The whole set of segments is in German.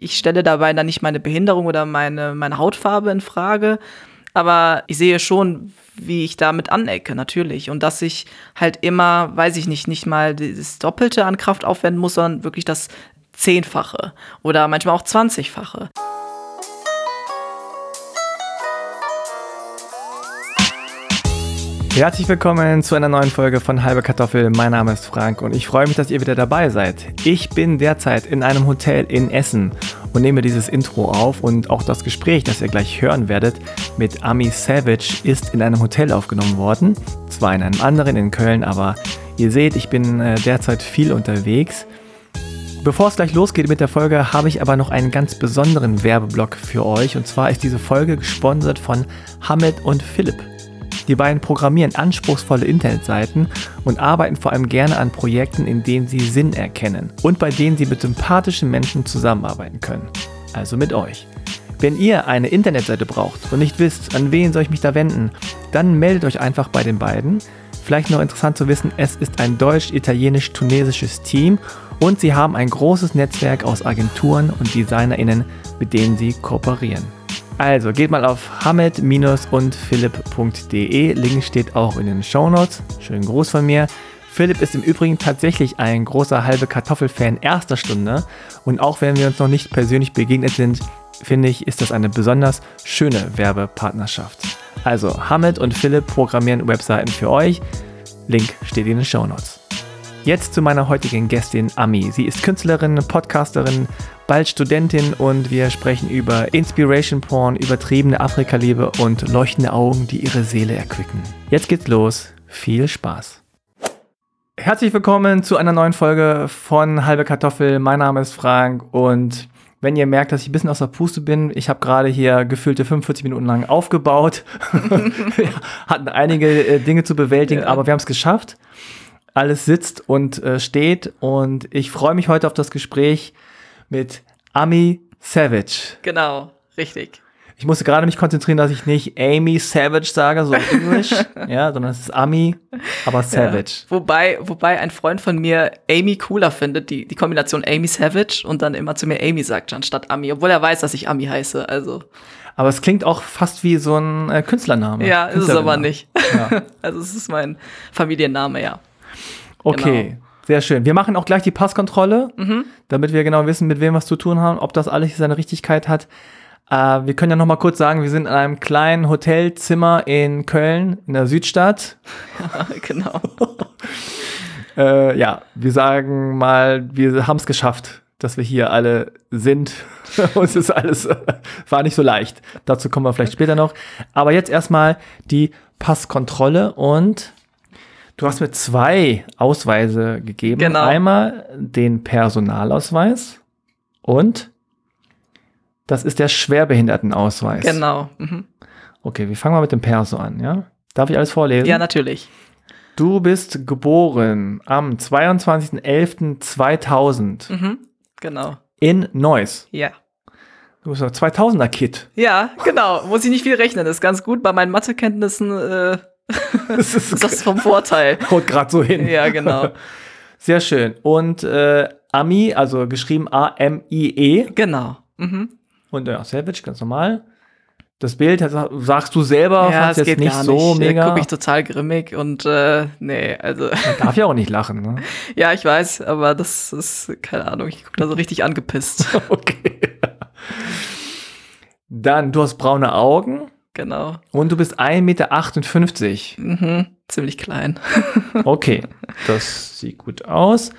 Ich stelle dabei dann nicht meine Behinderung oder meine, meine Hautfarbe in Frage, aber ich sehe schon, wie ich damit anecke, natürlich. Und dass ich halt immer, weiß ich nicht, nicht mal das Doppelte an Kraft aufwenden muss, sondern wirklich das Zehnfache oder manchmal auch Zwanzigfache. Herzlich willkommen zu einer neuen Folge von Halbe Kartoffel. Mein Name ist Frank und ich freue mich, dass ihr wieder dabei seid. Ich bin derzeit in einem Hotel in Essen und nehme dieses Intro auf und auch das Gespräch, das ihr gleich hören werdet, mit Ami Savage ist in einem Hotel aufgenommen worden. Zwar in einem anderen in Köln, aber ihr seht, ich bin äh, derzeit viel unterwegs. Bevor es gleich losgeht mit der Folge, habe ich aber noch einen ganz besonderen Werbeblock für euch. Und zwar ist diese Folge gesponsert von Hamed und Philipp. Die beiden programmieren anspruchsvolle Internetseiten und arbeiten vor allem gerne an Projekten, in denen sie Sinn erkennen und bei denen sie mit sympathischen Menschen zusammenarbeiten können. Also mit euch. Wenn ihr eine Internetseite braucht und nicht wisst, an wen soll ich mich da wenden, dann meldet euch einfach bei den beiden. Vielleicht noch interessant zu wissen, es ist ein deutsch-italienisch-tunesisches Team und sie haben ein großes Netzwerk aus Agenturen und DesignerInnen, mit denen sie kooperieren. Also geht mal auf hamed-und-philipp.de. Link steht auch in den Show Notes. Schönen Gruß von mir. Philipp ist im Übrigen tatsächlich ein großer halbe Kartoffelfan erster Stunde. Und auch wenn wir uns noch nicht persönlich begegnet sind, finde ich, ist das eine besonders schöne Werbepartnerschaft. Also Hamed und Philipp programmieren Webseiten für euch. Link steht in den Show Notes. Jetzt zu meiner heutigen Gästin Ami. Sie ist Künstlerin, Podcasterin, bald Studentin und wir sprechen über Inspiration Porn, übertriebene Afrika-Liebe und leuchtende Augen, die ihre Seele erquicken. Jetzt geht's los. Viel Spaß. Herzlich willkommen zu einer neuen Folge von Halbe Kartoffel. Mein Name ist Frank und wenn ihr merkt, dass ich ein bisschen aus der Puste bin, ich habe gerade hier gefühlte 45 Minuten lang aufgebaut. hatten einige äh, Dinge zu bewältigen, ja. aber wir haben es geschafft alles sitzt und äh, steht. Und ich freue mich heute auf das Gespräch mit Ami Savage. Genau, richtig. Ich musste gerade mich konzentrieren, dass ich nicht Amy Savage sage, so Englisch, ja, sondern es ist Ami, aber Savage. Ja, wobei, wobei ein Freund von mir Amy cooler findet, die, die Kombination Amy Savage und dann immer zu mir Amy sagt anstatt Ami, obwohl er weiß, dass ich Ami heiße, also. Aber es klingt auch fast wie so ein äh, Künstlername. Ja, ist es aber nicht. Ja. also es ist mein Familienname, ja. Okay, genau. sehr schön. Wir machen auch gleich die Passkontrolle, mhm. damit wir genau wissen, mit wem wir es zu tun haben, ob das alles seine Richtigkeit hat. Äh, wir können ja noch mal kurz sagen, wir sind in einem kleinen Hotelzimmer in Köln, in der Südstadt. Ja, genau. äh, ja, wir sagen mal, wir haben es geschafft, dass wir hier alle sind. Uns ist alles, war nicht so leicht. Dazu kommen wir vielleicht später noch. Aber jetzt erstmal die Passkontrolle und Du hast mir zwei Ausweise gegeben. Genau. Einmal den Personalausweis und das ist der Schwerbehindertenausweis. Genau. Mhm. Okay, wir fangen mal mit dem Perso an, ja? Darf ich alles vorlesen? Ja, natürlich. Du bist geboren am 22.11.2000. Mhm, genau. In Neuss. Ja. Du bist ein 2000er Kid. Ja, genau. Muss ich nicht viel rechnen. Das ist ganz gut. Bei meinen Mathekenntnissen äh, das ist, das ist vom Vorteil. Haut gerade so hin. Ja, genau. Sehr schön. Und äh, Ami, also geschrieben A-M-I-E. Genau. Mhm. Und ja, Savage, ganz normal. Das Bild, sagst du selber, ja, es jetzt geht nicht so nicht. mega. gucke ich total grimmig und äh, nee, also. Man darf ja auch nicht lachen, ne? ja, ich weiß, aber das ist, keine Ahnung, ich gucke da so richtig angepisst. okay. Dann, du hast braune Augen. Genau. Und du bist 1,58 Meter. Mhm, ziemlich klein. okay, das sieht gut aus.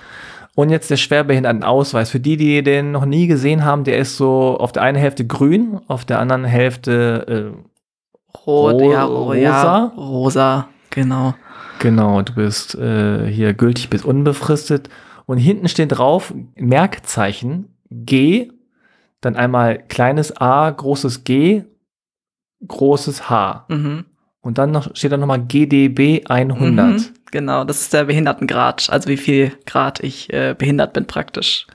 Und jetzt der Schwerbehindertenausweis. Für die, die den noch nie gesehen haben, der ist so auf der einen Hälfte grün, auf der anderen Hälfte äh, Rot, ro ja, rosa. Ja, rosa, genau. Genau, du bist äh, hier gültig bis unbefristet. Und hinten steht drauf Merkzeichen G, dann einmal kleines a, großes G großes H. Mhm. Und dann noch, steht da nochmal GDB 100. Mhm, genau, das ist der Behindertengrad, also wie viel Grad ich äh, behindert bin praktisch.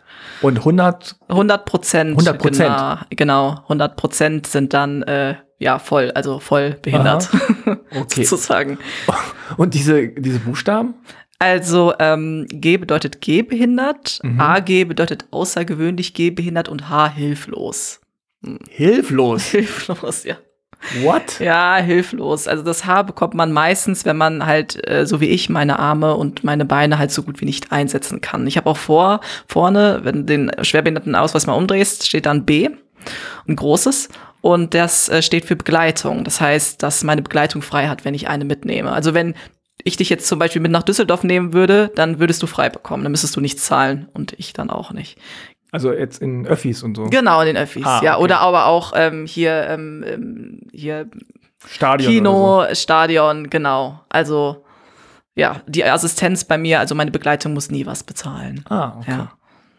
Und 100? 100 Prozent. 100 Prozent. Genau, genau, 100 Prozent sind dann äh, ja voll, also voll behindert, okay. sozusagen. Und diese, diese Buchstaben? Also ähm, G bedeutet gehbehindert, Mhm. AG bedeutet außergewöhnlich gehbehindert und H hilflos. Hilflos. Hilflos, ja. What? Ja, hilflos. Also das Haar bekommt man meistens, wenn man halt, äh, so wie ich, meine Arme und meine Beine halt so gut wie nicht einsetzen kann. Ich habe auch vor, vorne, wenn du den Schwerbehindertenausweis mal umdrehst, steht dann B, ein großes. Und das äh, steht für Begleitung. Das heißt, dass meine Begleitung frei hat, wenn ich eine mitnehme. Also wenn ich dich jetzt zum Beispiel mit nach Düsseldorf nehmen würde, dann würdest du frei bekommen. Dann müsstest du nichts zahlen und ich dann auch nicht. Also jetzt in Öffis und so. Genau, in den Öffis. Ah, ja, okay. oder aber auch ähm, hier, ähm, ähm, hier Stadion. Kino, Oder Stadion, genau. Also ja, die Assistenz bei mir, also meine Begleitung muss nie was bezahlen. so. Ah, okay. Ja.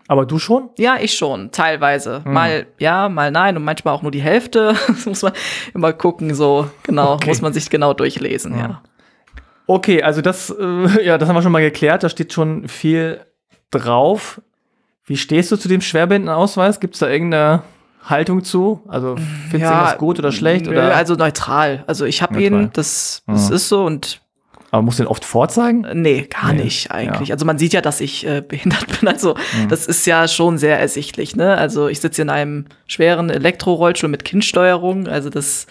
Aber du schon? Ja, ich schon, teilweise. Hm. Mal ja, mal nein und manchmal auch nur die Hälfte. Das muss man immer gucken, so genau, Okay. muss man sich genau durchlesen, ja. Ja. Okay, also das, äh, ja, das haben wir schon mal geklärt. Da steht schon viel drauf. Wie stehst du zu dem Schwerbehindertenausweis? Gibt es da irgendeine Haltung zu? Also findest du Ja, irgendwas gut oder schlecht? Nö, Oder? Also neutral. Also ich habe ihn, das, das Mhm. ist so und Aber musst du den oft vorzeigen? Nee, gar Nee, nicht eigentlich. ja. Also man sieht ja, dass ich äh, behindert bin. Also Mhm. das ist ja schon sehr ersichtlich. Ne? Also ich sitze in einem schweren Elektrorollstuhl mit Kindsteuerung. Also das,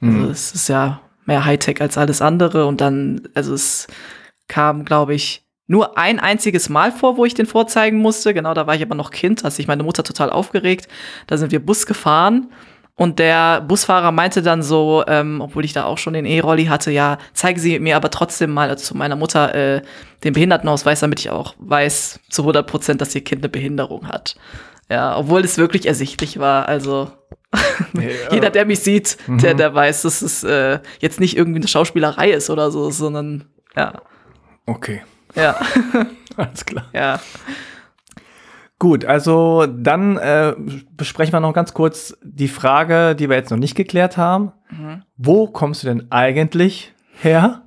also Mhm. das ist ja mehr Hightech als alles andere. Und dann, also es kam, glaube ich, nur ein einziges Mal vor, wo ich den vorzeigen musste. Genau, da war ich aber noch Kind, da hat sich meine Mutter total aufgeregt. Da sind wir Bus gefahren. Und der Busfahrer meinte dann so, ähm, obwohl ich da auch schon den E-Rolli hatte, ja, zeige sie mir aber trotzdem mal also zu meiner Mutter äh, den Behindertenausweis, damit ich auch weiß zu 100 Prozent, dass ihr Kind eine Behinderung hat. Ja, obwohl es wirklich ersichtlich war. Also jeder, der mich sieht, der, der weiß, dass es äh, jetzt nicht irgendwie eine Schauspielerei ist oder so, sondern ja, Okay, ja, alles klar. ja. Gut, also dann äh, besprechen wir noch ganz kurz die Frage, die wir jetzt noch nicht geklärt haben. Mhm. Wo kommst du denn eigentlich her?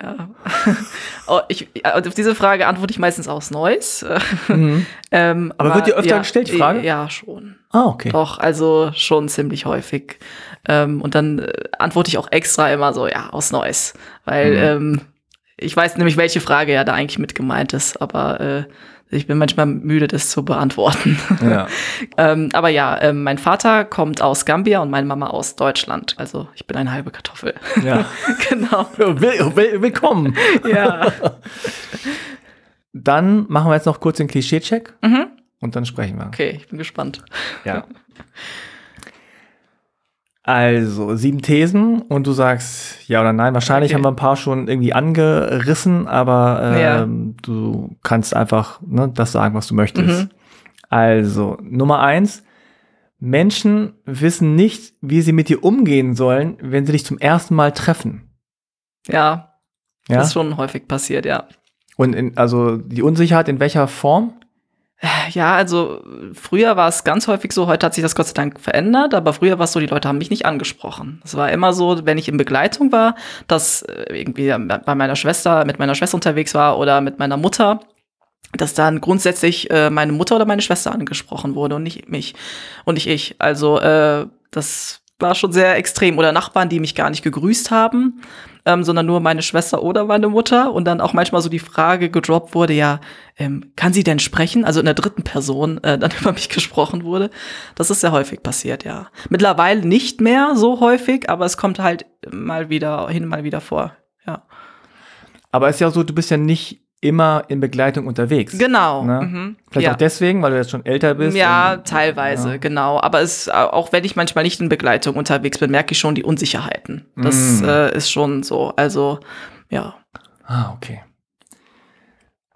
Ja. oh, ich, ja, auf diese Frage antworte ich meistens aus Neues. Mhm. ähm, Aber wird dir öfter gestellt, die Frage? Ja, schon. Ah, okay. Doch, also schon ziemlich häufig. Ähm, und dann äh, antworte ich auch extra immer so, ja, aus Neues. Weil Mhm. ähm, ich weiß nämlich, welche Frage ja da eigentlich mit gemeint ist, aber äh, ich bin manchmal müde, das zu beantworten. Ja. ähm, aber ja, ähm, mein Vater kommt aus Gambia und meine Mama aus Deutschland. Also ich bin eine halbe Kartoffel. ja. genau. Will, will, willkommen. Ja. Dann machen wir jetzt noch kurz den Klischee-Check mhm. und dann sprechen wir. Okay, ich bin gespannt. Ja. Also, sieben Thesen und du sagst ja oder nein. Wahrscheinlich Okay. haben wir ein paar schon irgendwie angerissen, aber Ja. ähm, du kannst einfach ne, das sagen, was du möchtest. Mhm. Also, Nummer eins. Menschen wissen nicht, wie sie mit dir umgehen sollen, wenn sie dich zum ersten Mal treffen. Ja, Ja. das ist schon häufig passiert, ja. Und in, also die Unsicherheit in welcher Form? Ja, also früher war es ganz häufig so, heute hat sich das Gott sei Dank verändert, aber früher war es so, die Leute haben mich nicht angesprochen. Es war immer so, wenn ich in Begleitung war, dass äh, irgendwie bei meiner Schwester, mit meiner Schwester unterwegs war oder mit meiner Mutter, dass dann grundsätzlich äh, meine Mutter oder meine Schwester angesprochen wurde und nicht mich und nicht ich. Also äh, das war schon sehr extrem. Oder Nachbarn, die mich gar nicht gegrüßt haben, ähm, sondern nur meine Schwester oder meine Mutter. Und dann auch manchmal so die Frage gedroppt wurde, ja, ähm, kann sie denn sprechen? Also in der dritten Person äh, dann über mich gesprochen wurde. Das ist sehr häufig passiert, ja. Mittlerweile nicht mehr so häufig, aber es kommt halt mal wieder hin, mal wieder vor. Ja. Aber es ist ja so, du bist ja nicht immer in Begleitung unterwegs. Genau. Ne? Mhm. Vielleicht ja. auch deswegen, weil du jetzt schon älter bist. Ja, und- teilweise, ja. genau. Aber es, auch wenn ich manchmal nicht in Begleitung unterwegs bin, merke ich schon die Unsicherheiten. Das Mm. äh, ist schon so. Also, ja. Ah, okay.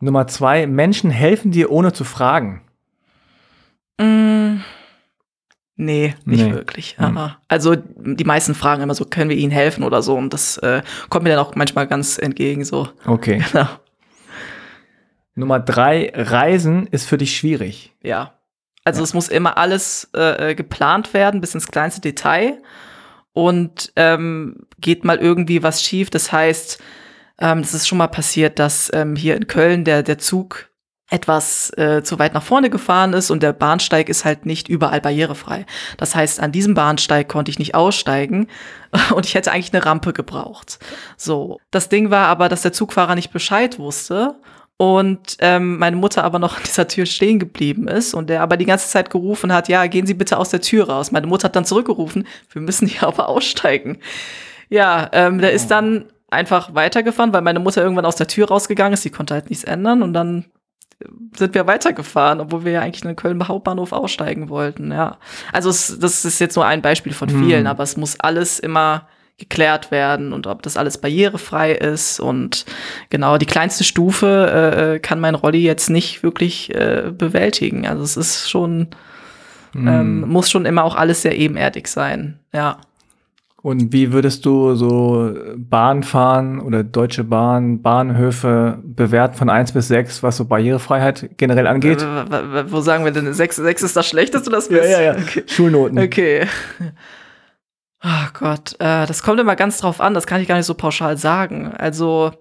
Nummer zwei, Menschen helfen dir ohne zu fragen. Mm, nee, nicht Nee. wirklich. Hm. Ah, Also, die meisten fragen immer so, können wir ihnen helfen oder so. Und das äh, kommt mir dann auch manchmal ganz entgegen, so. Okay. Genau. Nummer drei, Reisen ist für dich schwierig. Ja. Also Ja. es muss immer alles äh, äh, geplant werden, bis ins kleinste Detail. Und ähm, geht mal irgendwie was schief. Das heißt, ähm, es ist schon mal passiert, dass ähm, hier in Köln der, der Zug etwas äh, zu weit nach vorne gefahren ist und der Bahnsteig ist halt nicht überall barrierefrei. Das heißt, an diesem Bahnsteig konnte ich nicht aussteigen und ich hätte eigentlich eine Rampe gebraucht. So, das Ding war aber, dass der Zugfahrer nicht Bescheid wusste und ähm, meine Mutter aber noch an dieser Tür stehen geblieben ist und der aber die ganze Zeit gerufen hat, ja, gehen Sie bitte aus der Tür raus. Meine Mutter hat dann zurückgerufen, wir müssen hier aber aussteigen. Ja, ähm, der ist dann einfach weitergefahren, weil meine Mutter irgendwann aus der Tür rausgegangen ist, sie konnte halt nichts ändern und dann sind wir weitergefahren, obwohl wir ja eigentlich in den Köln Hauptbahnhof aussteigen wollten, ja. Also es, das ist jetzt nur ein Beispiel von vielen, hm. aber es muss alles immer geklärt werden und ob das alles barrierefrei ist und genau die kleinste Stufe äh, kann mein Rolli jetzt nicht wirklich äh, bewältigen. Also es ist schon hm. ähm, muss schon immer auch alles sehr ebenerdig sein, ja. Und wie würdest du so Bahnfahren oder Deutsche Bahn, Bahnhöfe bewerten von 1 bis 6, was so Barrierefreiheit generell angeht? Wo sagen wir denn, 6, 6 ist das Schlechteste, das Ja, ja, ja. Okay. Schulnoten. Okay. Ach Gott, äh, das kommt immer ganz drauf an, das kann ich gar nicht so pauschal sagen. Also,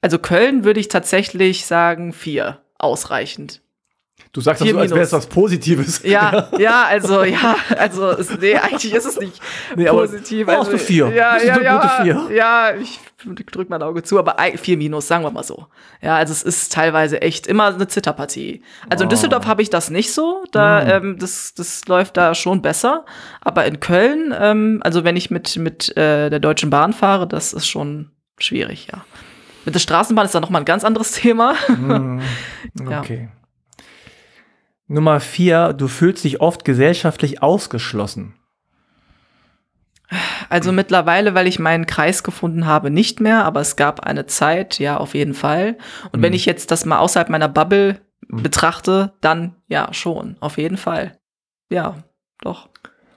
also Köln würde ich tatsächlich sagen, 4. Ausreichend. Du sagst das so, als wäre es was Positives. Ja, ja, also, ja, also, es, nee, eigentlich ist es nicht nee, positiv. Also, du vier. Ja, ja, ja, vier. ja, ich drück mein Auge zu, aber vier Minus, sagen wir mal so. Ja, also es ist teilweise echt immer eine Zitterpartie. Also in oh. Düsseldorf habe ich das nicht so, da, mm. ähm, das, das läuft da schon besser. Aber in Köln, ähm, also wenn ich mit, mit äh, der Deutschen Bahn fahre, das ist schon schwierig, ja. Mit der Straßenbahn ist da nochmal ein ganz anderes Thema. Mm. Okay. ja. Nummer vier, du fühlst dich oft gesellschaftlich ausgeschlossen. Also mittlerweile, weil ich meinen Kreis gefunden habe, nicht mehr, aber es gab eine Zeit, ja, auf jeden Fall. Und mhm. wenn ich jetzt das mal außerhalb meiner Bubble mhm. betrachte, dann ja, schon, auf jeden Fall. Ja, doch.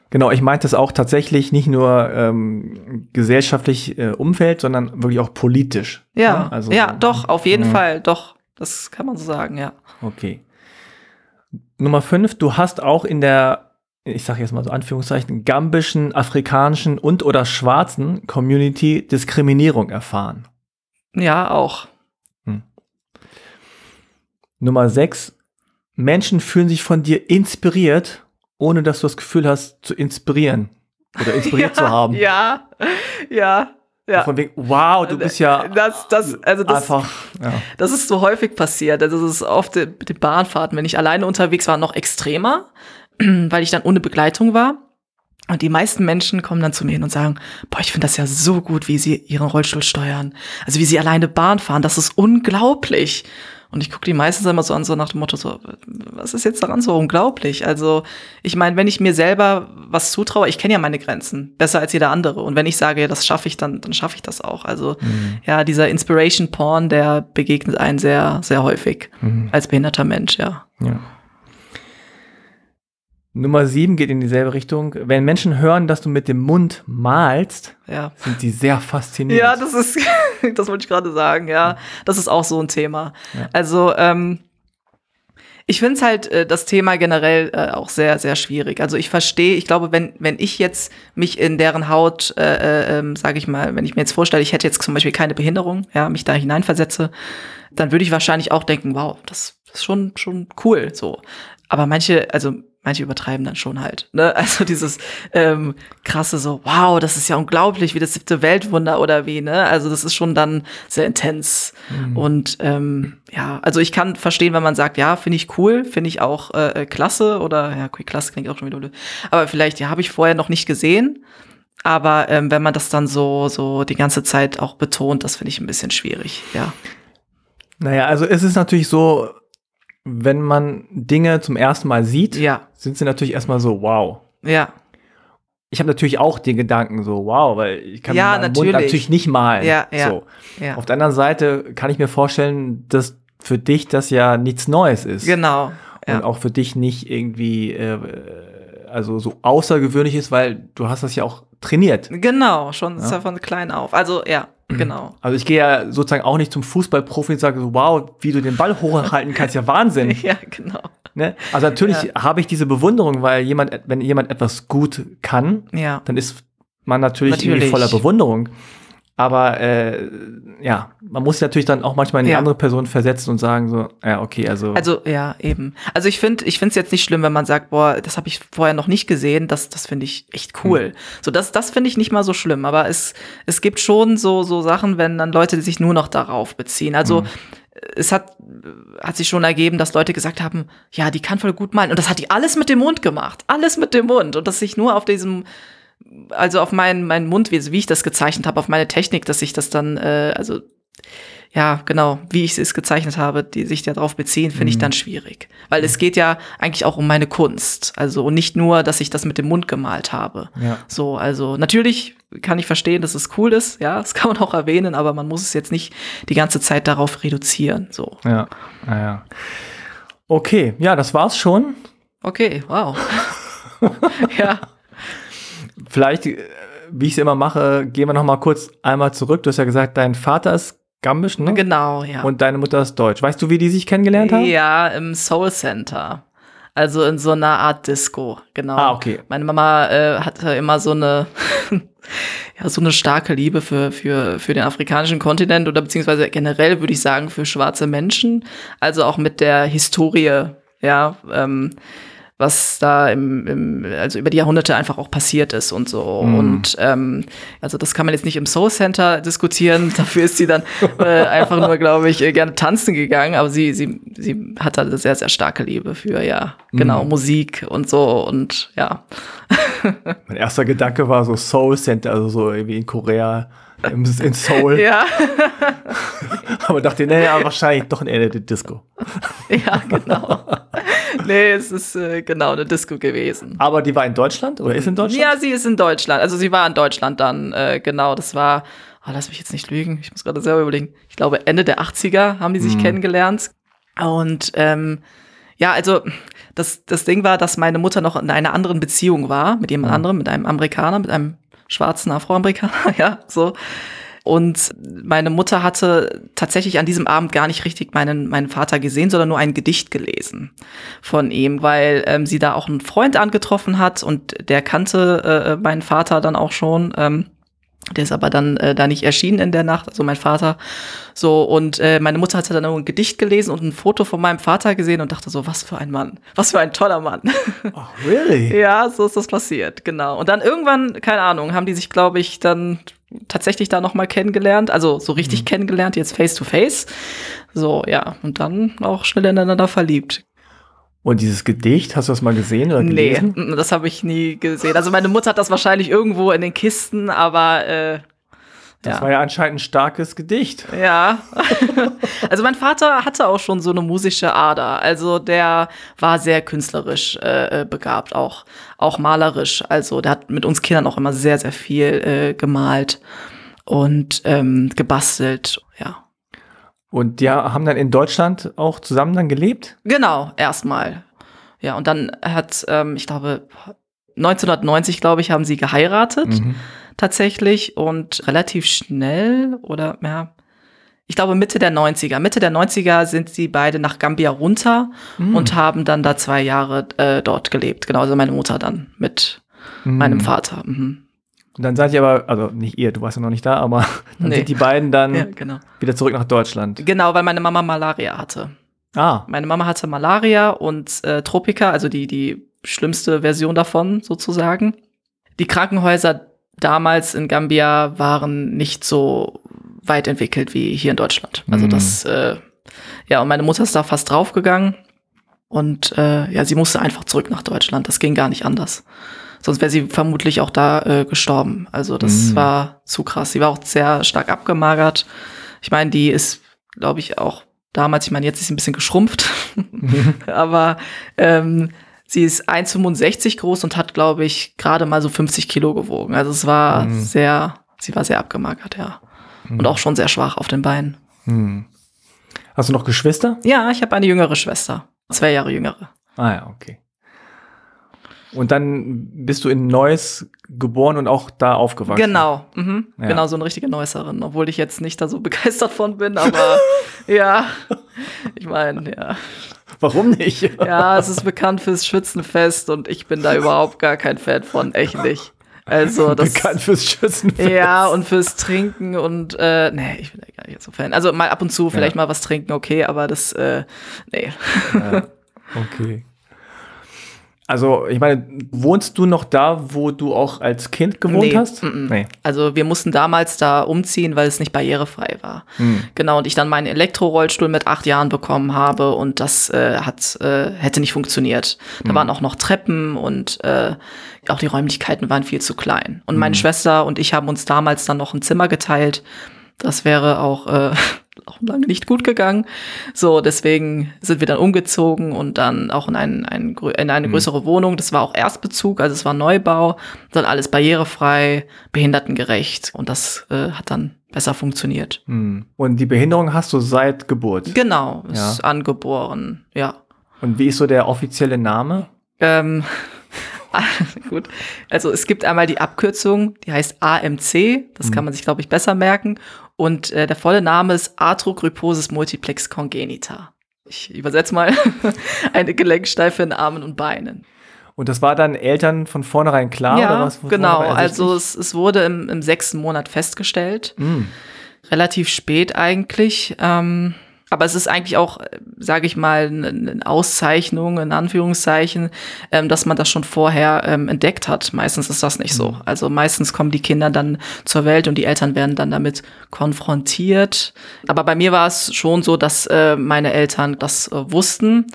Genau, ich meinte es auch tatsächlich nicht nur ähm, gesellschaftlich äh, Umfeld, sondern wirklich auch politisch. Ja, ja, ne? also, ja doch, auf jeden ja. Fall, doch. Das kann man so sagen, ja. Okay. Nummer fünf, du hast auch in der, ich sage jetzt mal so Anführungszeichen, gambischen, afrikanischen und oder schwarzen Community Diskriminierung erfahren. Ja, auch. Hm. Nummer sechs, Menschen fühlen sich von dir inspiriert, ohne dass du das Gefühl hast, zu inspirieren oder inspiriert ja, zu haben. Ja, ja. Ja. Von wegen, wow, du bist ja das, das, also das, einfach. Ja. Das ist so häufig passiert. Also das ist oft mit den Bahnfahrten, wenn ich alleine unterwegs war, noch extremer, weil ich dann ohne Begleitung war. Und die meisten Menschen kommen dann zu mir hin und sagen, boah, ich finde das ja so gut, wie sie ihren Rollstuhl steuern. Also wie sie alleine Bahn fahren, das ist unglaublich. Und ich gucke die meistens immer so an, so nach dem Motto, so, was ist jetzt daran so unglaublich? Also, ich meine, wenn ich mir selber was zutraue, ich kenne ja meine Grenzen besser als jeder andere. Und wenn ich sage, ja, das schaffe ich, dann, dann schaffe ich das auch. Also, mhm. ja, dieser Inspiration Porn, der begegnet einen sehr, sehr häufig mhm. als behinderter Mensch, ja. Ja. Nummer sieben geht in dieselbe Richtung. Wenn Menschen hören, dass du mit dem Mund malst, ja. sind die sehr fasziniert. Ja, das ist, das wollte ich gerade sagen, ja. Das ist auch so ein Thema. Ja. Also, ähm, ich finde es halt äh, das Thema generell äh, auch sehr, sehr schwierig. Also ich verstehe, ich glaube, wenn, wenn ich jetzt mich in deren Haut, äh, äh, ähm, sage ich mal, wenn ich mir jetzt vorstelle, ich hätte jetzt zum Beispiel keine Behinderung, ja, mich da hineinversetze, dann würde ich wahrscheinlich auch denken, wow, das ist schon, schon cool so. Aber manche, also manche übertreiben dann schon halt. Ne? Also dieses ähm, krasse so, wow, das ist ja unglaublich, wie das siebte Weltwunder oder wie, ne? Also das ist schon dann sehr intens. Mhm. Und ähm, ja, also ich kann verstehen, wenn man sagt, ja, finde ich cool, finde ich auch äh, klasse oder ja, okay, klasse klingt auch schon wieder blöd. Aber vielleicht, ja, habe ich vorher noch nicht gesehen. Aber ähm, wenn man das dann so, so die ganze Zeit auch betont, das finde ich ein bisschen schwierig, ja. Naja, also es ist natürlich so, wenn man Dinge zum ersten Mal sieht, ja. sind sie natürlich erstmal so, wow. Ja. Ich habe natürlich auch den Gedanken so, wow, weil ich kann ja, meinen natürlich. Mund natürlich nicht malen. Ja, ja, so. ja. Auf der anderen Seite kann ich mir vorstellen, dass für dich das ja nichts Neues ist. Genau. Ja. Und auch für dich nicht irgendwie äh, also so außergewöhnlich ist, weil du hast das ja auch trainiert. Genau, schon ja. von klein auf. Also ja, Genau. Also ich gehe ja sozusagen auch nicht zum Fußballprofi und sage so, wow, wie du den Ball hochhalten kannst, ja Wahnsinn. ja, genau. Ne? Also natürlich ja. habe ich diese Bewunderung, weil jemand, wenn jemand etwas gut kann, ja. dann ist man natürlich, natürlich. voller Bewunderung. Aber äh, ja, man muss natürlich dann auch manchmal in die Ja. andere Person versetzen und sagen so, ja, okay, also, Also ja, eben. Also ich finde, ich finde es jetzt nicht schlimm, wenn man sagt, boah, das habe ich vorher noch nicht gesehen. Das, das finde ich echt cool. So das, das finde ich nicht mal so schlimm. Aber es, es gibt schon so, so Sachen, wenn dann Leute sich nur noch darauf beziehen. Also es hat, hat sich schon ergeben, dass Leute gesagt haben, ja, die kann voll gut malen. Und das hat die alles mit dem Mund gemacht. Alles mit dem Mund. Und dass sich nur auf diesem also auf meinen, meinen Mund, wie, wie ich das gezeichnet habe, auf meine Technik, dass ich das dann, äh, also ja, genau, wie ich es gezeichnet habe, die sich darauf beziehen, finde ich dann schwierig. Weil es geht ja eigentlich auch um meine Kunst. Also nicht nur, dass ich das mit dem Mund gemalt habe. Ja. So, also natürlich kann ich verstehen, dass es cool ist, ja, das kann man auch erwähnen, aber man muss es jetzt nicht die ganze Zeit darauf reduzieren. So. ja, naja. Okay, ja, das war's schon. Okay, wow. ja. Vielleicht, äh, wie ich es immer mache, gehen wir noch mal kurz einmal zurück. Du hast ja gesagt, dein Vater ist gambisch, ne? Genau, ja. Und deine Mutter ist deutsch. Weißt du, wie die sich kennengelernt haben? Ja, im Soul Center. Also in so einer Art Disco, genau. Ah, okay. Meine Mama äh, hatte immer so eine, ja, so eine starke Liebe für, für, für den afrikanischen Kontinent oder beziehungsweise generell würde ich sagen für schwarze Menschen. Also auch mit der Historie, ja, ähm, was da im, im, also über die Jahrhunderte einfach auch passiert ist und so. Mhm. Und ähm, also das kann man jetzt nicht im Soul Center diskutieren. Dafür ist sie dann äh, einfach nur, glaube ich, äh, gerne tanzen gegangen. Aber sie, sie, sie hat da eine sehr, sehr starke Liebe für, ja, genau, Mhm. Musik und so und ja. Mein erster Gedanke war so Soul Center, also so irgendwie in Korea, im- in Seoul. Ja, Aber dachte, nee, ja, wahrscheinlich doch eher eine Disco. ja, genau. nee, es ist äh, genau eine Disco gewesen. Aber die war in Deutschland oder ist in Deutschland? Ja, sie ist in Deutschland. Also sie war in Deutschland dann, äh, genau. Das war, oh, lass mich jetzt nicht lügen, ich muss gerade selber überlegen. Ich glaube, Ende der 80er haben die sich Mhm. kennengelernt. Und ähm, ja, also das, das Ding war, dass meine Mutter noch in einer anderen Beziehung war, mit jemand Mhm. anderem, mit einem Amerikaner, mit einem schwarzen Afroamerikaner, ja, so. Und meine Mutter hatte tatsächlich an diesem Abend gar nicht richtig meinen, meinen Vater gesehen, sondern nur ein Gedicht gelesen von ihm, weil ähm, sie da auch einen Freund angetroffen hat und der kannte äh, meinen Vater dann auch schon. Ähm, der ist aber dann äh, da nicht erschienen in der Nacht, also mein Vater. So, und äh, meine Mutter hatte dann ein Gedicht gelesen und ein Foto von meinem Vater gesehen und dachte so, was für ein Mann, was für ein toller Mann. Oh, really? Ja, so ist das passiert, genau. Und dann irgendwann, keine Ahnung, haben die sich, glaube ich, dann tatsächlich da noch mal kennengelernt, also so richtig kennengelernt, jetzt face to face. So, ja, und dann auch schnell ineinander verliebt. Und dieses Gedicht, hast du das mal gesehen oder Nee, gelesen? mm, das habe ich nie gesehen. Also meine Mutter hat das wahrscheinlich irgendwo in den Kisten, aber äh, Das ja. war ja anscheinend ein starkes Gedicht. Ja. also mein Vater hatte auch schon so eine musische Ader. Also der war sehr künstlerisch äh, äh, begabt, auch, auch malerisch. Also der hat mit uns Kindern auch immer sehr, sehr viel äh, gemalt und ähm, gebastelt. Ja. Und die haben dann in Deutschland auch zusammen dann gelebt? Genau, erstmal. Ja, und dann hat, ähm, ich glaube, 1990, glaube ich, haben sie geheiratet. Mhm. tatsächlich und relativ schnell oder ja, ich glaube Mitte der 90er. Mitte der 90er sind sie beide nach Gambia runter Mhm. und haben dann da zwei Jahre äh, dort gelebt. Genau, also meine Mutter dann mit meinem Vater. Mhm. Und dann seid ihr aber, also nicht ihr, du warst ja noch nicht da, aber dann Nee. sind die beiden dann Ja, genau. wieder zurück nach Deutschland. Genau, weil meine Mama Malaria hatte. Ah, Meine Mama hatte Malaria und äh, Tropika, also die, die schlimmste Version davon sozusagen. Die Krankenhäuser damals in Gambia waren nicht so weit entwickelt wie hier in Deutschland. Also Mhm. das, äh, ja, und meine Mutter ist da fast draufgegangen und äh, ja, sie musste einfach zurück nach Deutschland. Das ging gar nicht anders. Sonst wäre sie vermutlich auch da äh, gestorben. Also das Mhm. war zu krass. Sie war auch sehr stark abgemagert. Ich meine, die ist, glaube ich, auch damals, ich meine, jetzt ist sie ein bisschen geschrumpft, aber ähm, sie ist 1,65 groß und hat, glaube ich, gerade mal so 50 Kilo gewogen. Also es war Mhm. sehr, sie war sehr abgemagert, ja. Und auch schon sehr schwach auf den Beinen. hm. Hast du noch Geschwister? Ja, ich habe eine jüngere Schwester. Zwei Jahre jüngere. Ah ja, okay. Und dann bist du in Neuss geboren und auch da aufgewachsen. Genau, mhm. Ja. genau, so eine richtige Neusserin, obwohl ich jetzt nicht da so begeistert von bin, aber ja, ich meine, ja. Warum nicht? Ja, es ist bekannt fürs Schützenfest und ich bin da überhaupt gar kein Fan von, echt nicht. Also das Bekannt fürs Schützen. ja, und fürs Trinken und äh, nee, ich bin da gar nicht so Fan. Also mal ab und zu vielleicht Ja. mal was trinken, okay, aber das, äh, nee. Ja, okay. Also, ich meine, wohnst du noch da, wo du auch als Kind gewohnt Nee, hast? mm, mm. Nee. Also wir mussten damals da umziehen, weil es nicht barrierefrei war. Hm. Genau, und ich dann meinen Elektrorollstuhl mit acht Jahren bekommen habe und das äh, hat, äh, hätte nicht funktioniert. Da waren auch noch Treppen und äh, auch die Räumlichkeiten waren viel zu klein. Und meine Schwester und ich haben uns damals dann noch ein Zimmer geteilt. Das wäre auch, äh, auch lange nicht gut gegangen. So, deswegen sind wir dann umgezogen und dann auch in, ein, ein, in eine größere Wohnung. Das war auch Erstbezug, also es war Neubau. Dann alles barrierefrei, behindertengerecht und das äh, hat dann besser funktioniert. Hm. Und die Behinderung hast du seit Geburt. Genau, ist Ja. angeboren, ja. Und wie ist so der offizielle Name? Ähm, gut. Also es gibt einmal die Abkürzung, die heißt AMC. Das kann man sich, glaube ich, besser merken. Und äh, der volle Name ist Arthrogryposis multiplex congenita. Ich übersetze mal eine Gelenksteife in Armen und Beinen. Und das war dann Eltern von vornherein klar oder ja, was? Von genau. Also es, es wurde im, im sechsten Monat festgestellt. Hm. relativ spät eigentlich. Ähm, aber es ist eigentlich auch, sage ich mal, eine Auszeichnung, in Anführungszeichen, ähm, dass man das schon vorher ähm, entdeckt hat. Meistens ist das nicht so. Also meistens kommen die Kinder dann zur Welt und die Eltern werden dann damit konfrontiert. Aber bei mir war es schon so, dass äh, meine Eltern das äh, wussten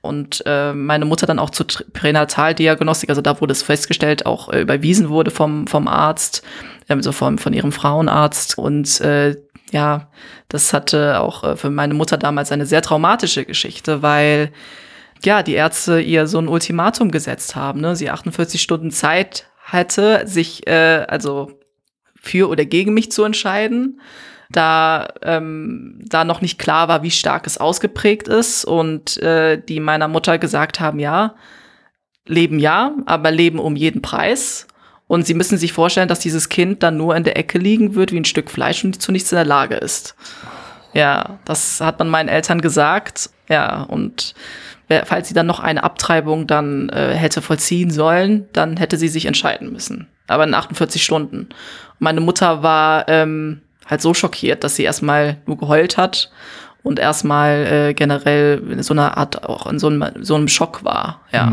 und äh, meine Mutter dann auch zur Pränataldiagnostik, also da wurde es festgestellt, auch äh, überwiesen wurde vom, vom Arzt, also vom, von ihrem Frauenarzt. Und äh, ja, das hatte auch äh, für meine Mutter damals eine sehr traumatische Geschichte, weil ja, die Ärzte ihr so ein Ultimatum gesetzt haben, ne? Sie 48 Stunden Zeit hatte, sich äh, also für oder gegen mich zu entscheiden, da ähm, da noch nicht klar war, wie stark es ausgeprägt ist und äh, die meiner Mutter gesagt haben, ja, leben ja, aber leben um jeden Preis. Und sie müssen sich vorstellen, dass dieses Kind dann nur in der Ecke liegen wird wie ein Stück Fleisch und zu nichts in der Lage ist. Ja, das hat man meinen Eltern gesagt. Ja, und falls sie dann noch eine Abtreibung dann äh, hätte vollziehen sollen, dann hätte sie sich entscheiden müssen. Aber in 48 Stunden. Und meine Mutter war ähm, halt so schockiert, dass sie erstmal nur geheult hat und erstmal äh, generell in so einer Art, auch in so einem, so einem Schock war. Ja.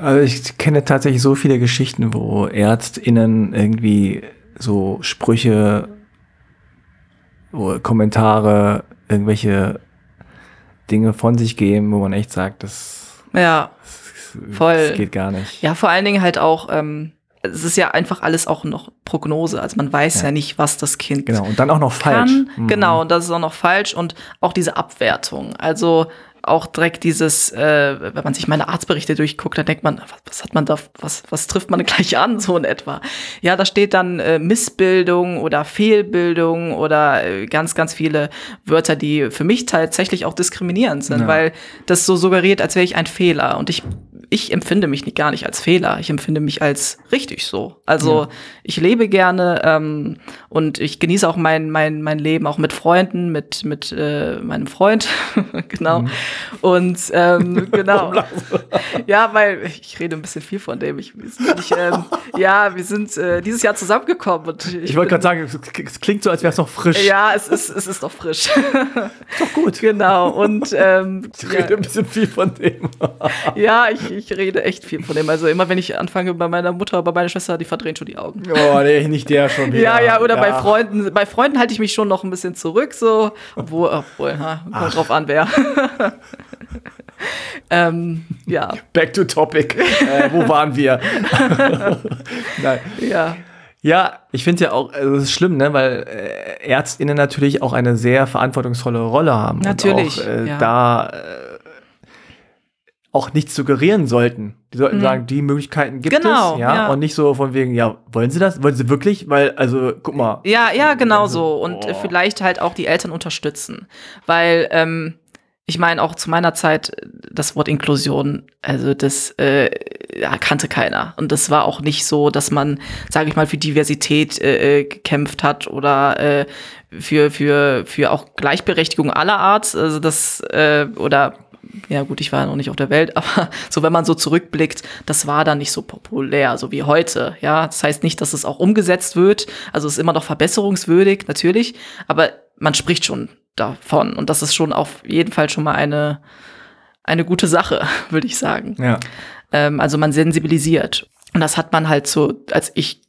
Also ich kenne tatsächlich so viele Geschichten, wo ÄrztInnen irgendwie so Sprüche, Kommentare, irgendwelche Dinge von sich geben, wo man echt sagt, das, Ja. Voll. das geht gar nicht. Ja, vor allen Dingen halt auch, ähm, es ist ja einfach alles auch noch Prognose. Also man weiß ja, nicht, was das Kind Genau, und dann auch noch falsch. kann. Mhm. Genau, und das ist auch noch falsch. Und auch diese Abwertung. Also auch direkt dieses, äh, wenn man sich meine Arztberichte durchguckt, dann denkt man, was, was hat man da, was, was trifft man gleich an, so in etwa. Ja, da steht dann äh, Missbildung oder Fehlbildung oder äh, ganz, ganz viele Wörter, die für mich tatsächlich auch diskriminierend sind, Ja. weil das so suggeriert, als wäre ich ein Fehler. Und ich ich empfinde mich nicht, gar nicht als Fehler. Ich empfinde mich als richtig so. Also Ja. ich lebe gerne ähm, und ich genieße auch mein, mein, mein Leben auch mit Freunden, mit, mit äh, meinem Freund. genau. Und ähm, genau. ja, weil ich rede ein bisschen viel von dem. Ich, nicht, ähm, ja, wir sind äh, dieses Jahr zusammengekommen. Ich Ich wollte gerade sagen, es- klingt so, als wäre es noch frisch. Ja, es ist, es ist doch frisch. doch gut. genau. Und ähm, Ich rede ein bisschen viel von dem. ja, ich, ich rede echt viel von dem. Also immer wenn ich anfange bei meiner Mutter, bei meiner Schwester, die verdrehen schon die Augen. Oh, nee, nicht der schon wieder. Ja, ja, oder bei Freunden. Bei Freunden halte ich mich schon noch ein bisschen zurück, so. Obwohl, obwohl, ha, kommt drauf an, wer. ähm, ja, Back to topic. äh, wo waren wir? Nein. ja. Ja, ich finde ja auch, also es ist schlimm, ne, weil äh, ÄrztInnen natürlich auch eine sehr verantwortungsvolle Rolle haben. Natürlich, Und auch, äh, ja. da äh, auch nichts suggerieren sollten. Die sollten sagen, die Möglichkeiten gibt Mhm. Genau, es, ja, ja. und nicht so von wegen, ja, wollen sie das? Wollen sie wirklich? Weil, also, guck mal. Ja, ja, genau so. Und Boah. vielleicht halt auch die Eltern unterstützen. Weil, ähm, ich meine, auch zu meiner Zeit, das Wort Inklusion, also das äh, ja, kannte keiner. Und das war auch nicht so, dass man, sage ich mal, für Diversität äh, äh, gekämpft hat oder äh, für, für, für auch Gleichberechtigung aller Art. Also das, äh, oder ja gut, ich war noch nicht auf der Welt, aber so wenn man so zurückblickt, das war da nicht so populär, so wie heute. Ja, das heißt nicht, dass es auch umgesetzt wird. Also es ist immer noch verbesserungswürdig, natürlich, aber man spricht schon davon. Und das ist schon auf jeden Fall schon mal eine, eine gute Sache, würde ich sagen. Ja. Ähm, also man sensibilisiert. Und das hat man halt so, als ich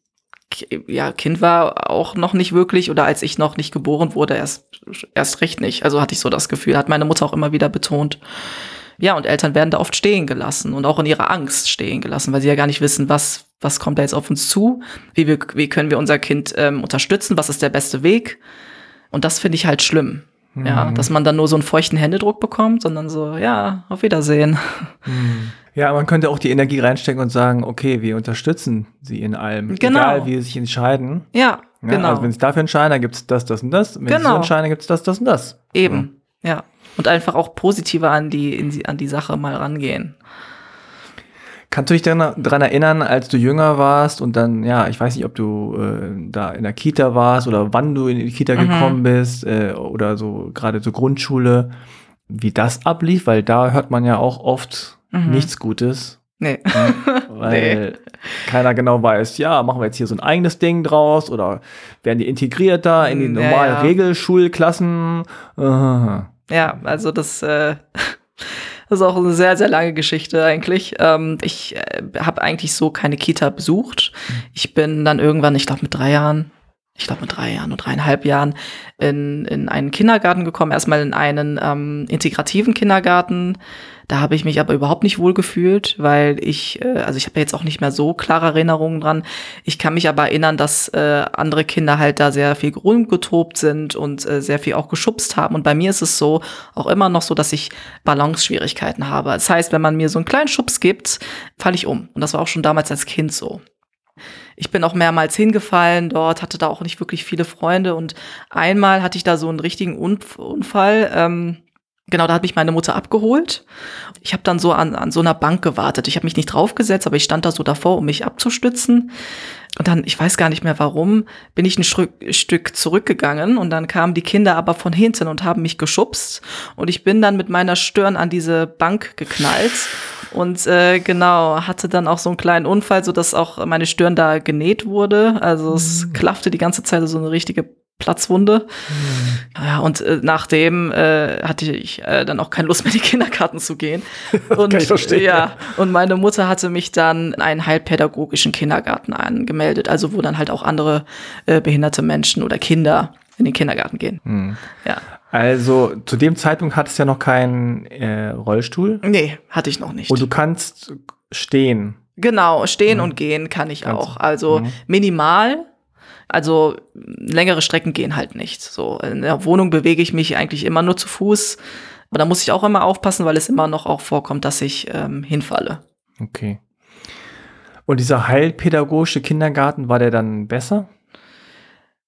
ja, Kind war auch noch nicht wirklich oder als ich noch nicht geboren wurde, erst, erst recht nicht. Also hatte ich so das Gefühl, hat meine Mutter auch immer wieder betont. Ja, und Eltern werden da oft stehen gelassen und auch in ihrer Angst stehen gelassen, weil sie ja gar nicht wissen, was, was kommt da jetzt auf uns zu, wie, wir, wie können wir unser Kind ähm, unterstützen, was ist der beste Weg. Und das finde ich halt schlimm. Mhm. Ja, dass man dann nur so einen feuchten Händedruck bekommt, sondern so, ja, auf Wiedersehen. Mhm. Ja, man könnte auch die Energie reinstecken und sagen, okay, wir unterstützen sie in allem. Genau. Egal, wie sie sich entscheiden. Ja, Ja, genau. Also wenn sie dafür entscheiden, dann gibt es das, das und das. Wenn sie Genau. so entscheiden, gibt es das, das und das. Eben, ja. Und einfach auch positiver an die, in die, an die Sache mal rangehen. Kannst du dich daran erinnern, als du jünger warst und dann, ja, ich weiß nicht, ob du äh, da in der Kita warst oder wann du in die Kita Mhm. gekommen bist äh, oder so gerade so Grundschule, wie das ablief, weil da hört man ja auch oft Mhm. nichts Gutes, Nee. weil keiner genau weiß, ja, machen wir jetzt hier so ein eigenes Ding draus oder werden die integriert da in die Ja, normalen ja. Regelschulklassen? Aha. Ja, also das, äh, das ist auch eine sehr, sehr lange Geschichte eigentlich. Ähm, ich äh, habe eigentlich so keine Kita besucht. Ich bin dann irgendwann, ich glaube mit drei Jahren, ich glaube mit drei Jahren oder dreieinhalb Jahren, in, in einen Kindergarten gekommen. Erstmal in einen ähm, integrativen Kindergarten. Da habe ich mich aber überhaupt nicht wohl gefühlt, weil ich, äh, also ich habe jetzt auch nicht mehr so klare Erinnerungen dran. Ich kann mich aber erinnern, dass äh, andere Kinder halt da sehr viel rumgetobt sind und äh, sehr viel auch geschubst haben. Und bei mir ist es so, auch immer noch so, dass ich Balance-Schwierigkeiten habe. Das heißt, wenn man mir so einen kleinen Schubs gibt, falle ich um. Und das war auch schon damals als Kind so. Ich bin auch mehrmals hingefallen dort, hatte da auch nicht wirklich viele Freunde und einmal hatte ich da so einen richtigen Unf- Unfall. Ähm, genau, da hat mich meine Mutter abgeholt. Ich habe dann so an, an so einer Bank gewartet. Ich habe mich nicht draufgesetzt, aber ich stand da so davor, um mich abzustützen. Und dann, ich weiß gar nicht mehr warum, bin ich ein Stück, zurückgegangen und dann kamen die Kinder aber von hinten und haben mich geschubst und ich bin dann mit meiner Stirn an diese Bank geknallt und äh, genau, hatte dann auch so einen kleinen Unfall, so dass auch meine Stirn da genäht wurde. Also es klaffte die ganze Zeit so eine richtige Platzwunde. Ja, und äh, nachdem äh, hatte ich äh, dann auch keine Lust mehr, in die Kindergarten zu gehen. Und, Kann ich verstehen, Ja, und meine Mutter hatte mich dann in einen halbpädagogischen Kindergarten angemeldet, also wo dann halt auch andere äh, behinderte Menschen oder Kinder in den Kindergarten gehen. Hm. Ja. Also zu dem Zeitpunkt hattest du ja noch keinen äh, Rollstuhl Nee, hatte ich noch nicht. und du kannst stehen. Genau, stehen und gehen kann ich Kannst auch. Also Mhm. minimal. Also längere Strecken gehen halt nicht. So in der Wohnung bewege ich mich eigentlich immer nur zu Fuß. Aber da muss ich auch immer aufpassen, weil es immer noch auch vorkommt, dass ich ähm, hinfalle. Okay. Und dieser heilpädagogische Kindergarten, war der dann besser?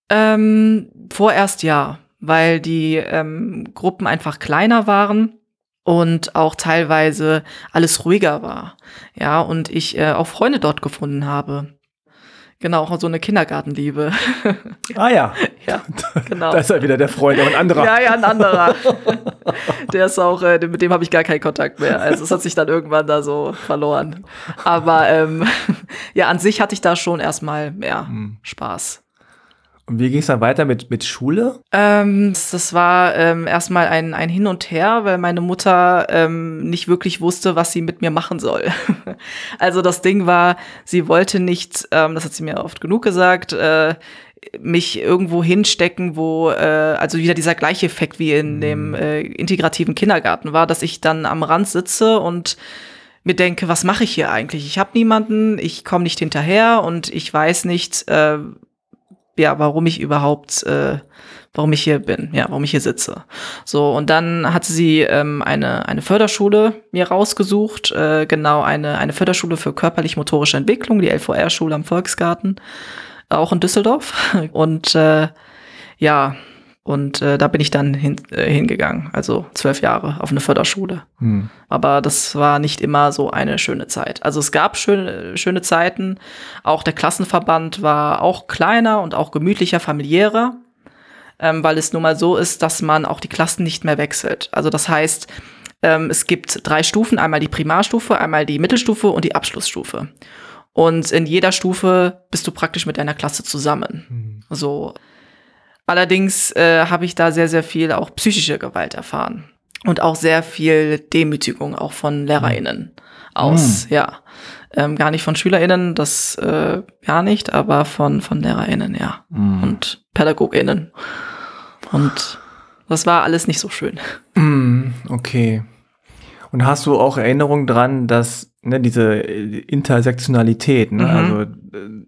Ähm, vorerst ja, weil die ähm, Gruppen einfach kleiner waren und auch teilweise alles ruhiger war. Ja, und ich äh, auch Freunde dort gefunden habe. Genau, auch so eine Kindergartenliebe. Ah ja, ja, genau. da ist er wieder der Freund, aber ein anderer. Ja, ja, ein anderer. Der ist auch, äh, mit dem habe ich gar keinen Kontakt mehr. Also es hat sich dann irgendwann da so verloren. Aber ähm, ja, an sich hatte ich da schon erstmal mehr Hm. Spaß. Und wie ging es dann weiter mit, mit Schule? Ähm, das, war ähm, erstmal ein, ein Hin und Her, weil meine Mutter ähm, nicht wirklich wusste, was sie mit mir machen soll. also das Ding war, sie wollte nicht, ähm, das hat sie mir oft genug gesagt, äh, mich irgendwo hinstecken, wo, äh, also wieder dieser gleiche Effekt wie in dem äh, integrativen Kindergarten war, dass ich dann am Rand sitze und mir denke, was mache ich hier eigentlich? Ich habe niemanden, ich komme nicht hinterher und ich weiß nicht, äh, ja, warum ich überhaupt, äh, warum ich hier bin, ja, warum ich hier sitze. So, und dann hatte sie ähm, eine, eine Förderschule mir rausgesucht, äh, genau eine, eine Förderschule für körperlich-motorische Entwicklung, die LVR-Schule am Volksgarten, auch in Düsseldorf. Und äh, ja, und äh, da bin ich dann hin, äh, hingegangen, also zwölf Jahre auf eine Förderschule. Hm. Aber das war nicht immer so eine schöne Zeit. Also es gab schöne, schöne Zeiten. Auch der Klassenverband war auch kleiner und auch gemütlicher, familiärer, ähm, weil es nun mal so ist, dass man auch die Klassen nicht mehr wechselt. Also das heißt, ähm, es gibt drei Stufen, einmal die Primarstufe, einmal die Mittelstufe und die Abschlussstufe. Und in jeder Stufe bist du praktisch mit deiner Klasse zusammen. Mhm. So. Allerdings äh, habe ich da sehr, sehr viel auch psychische Gewalt erfahren. Und auch sehr viel Demütigung auch von LehrerInnen aus, ja. Ähm, gar nicht von SchülerInnen, das äh, gar nicht, aber von, von LehrerInnen, ja. Mhm. Und PädagogInnen. Und das war alles nicht so schön. Mm, Okay. Und hast du auch Erinnerungen dran, dass ne, diese äh, Intersektionalität, ne, Mhm. also äh,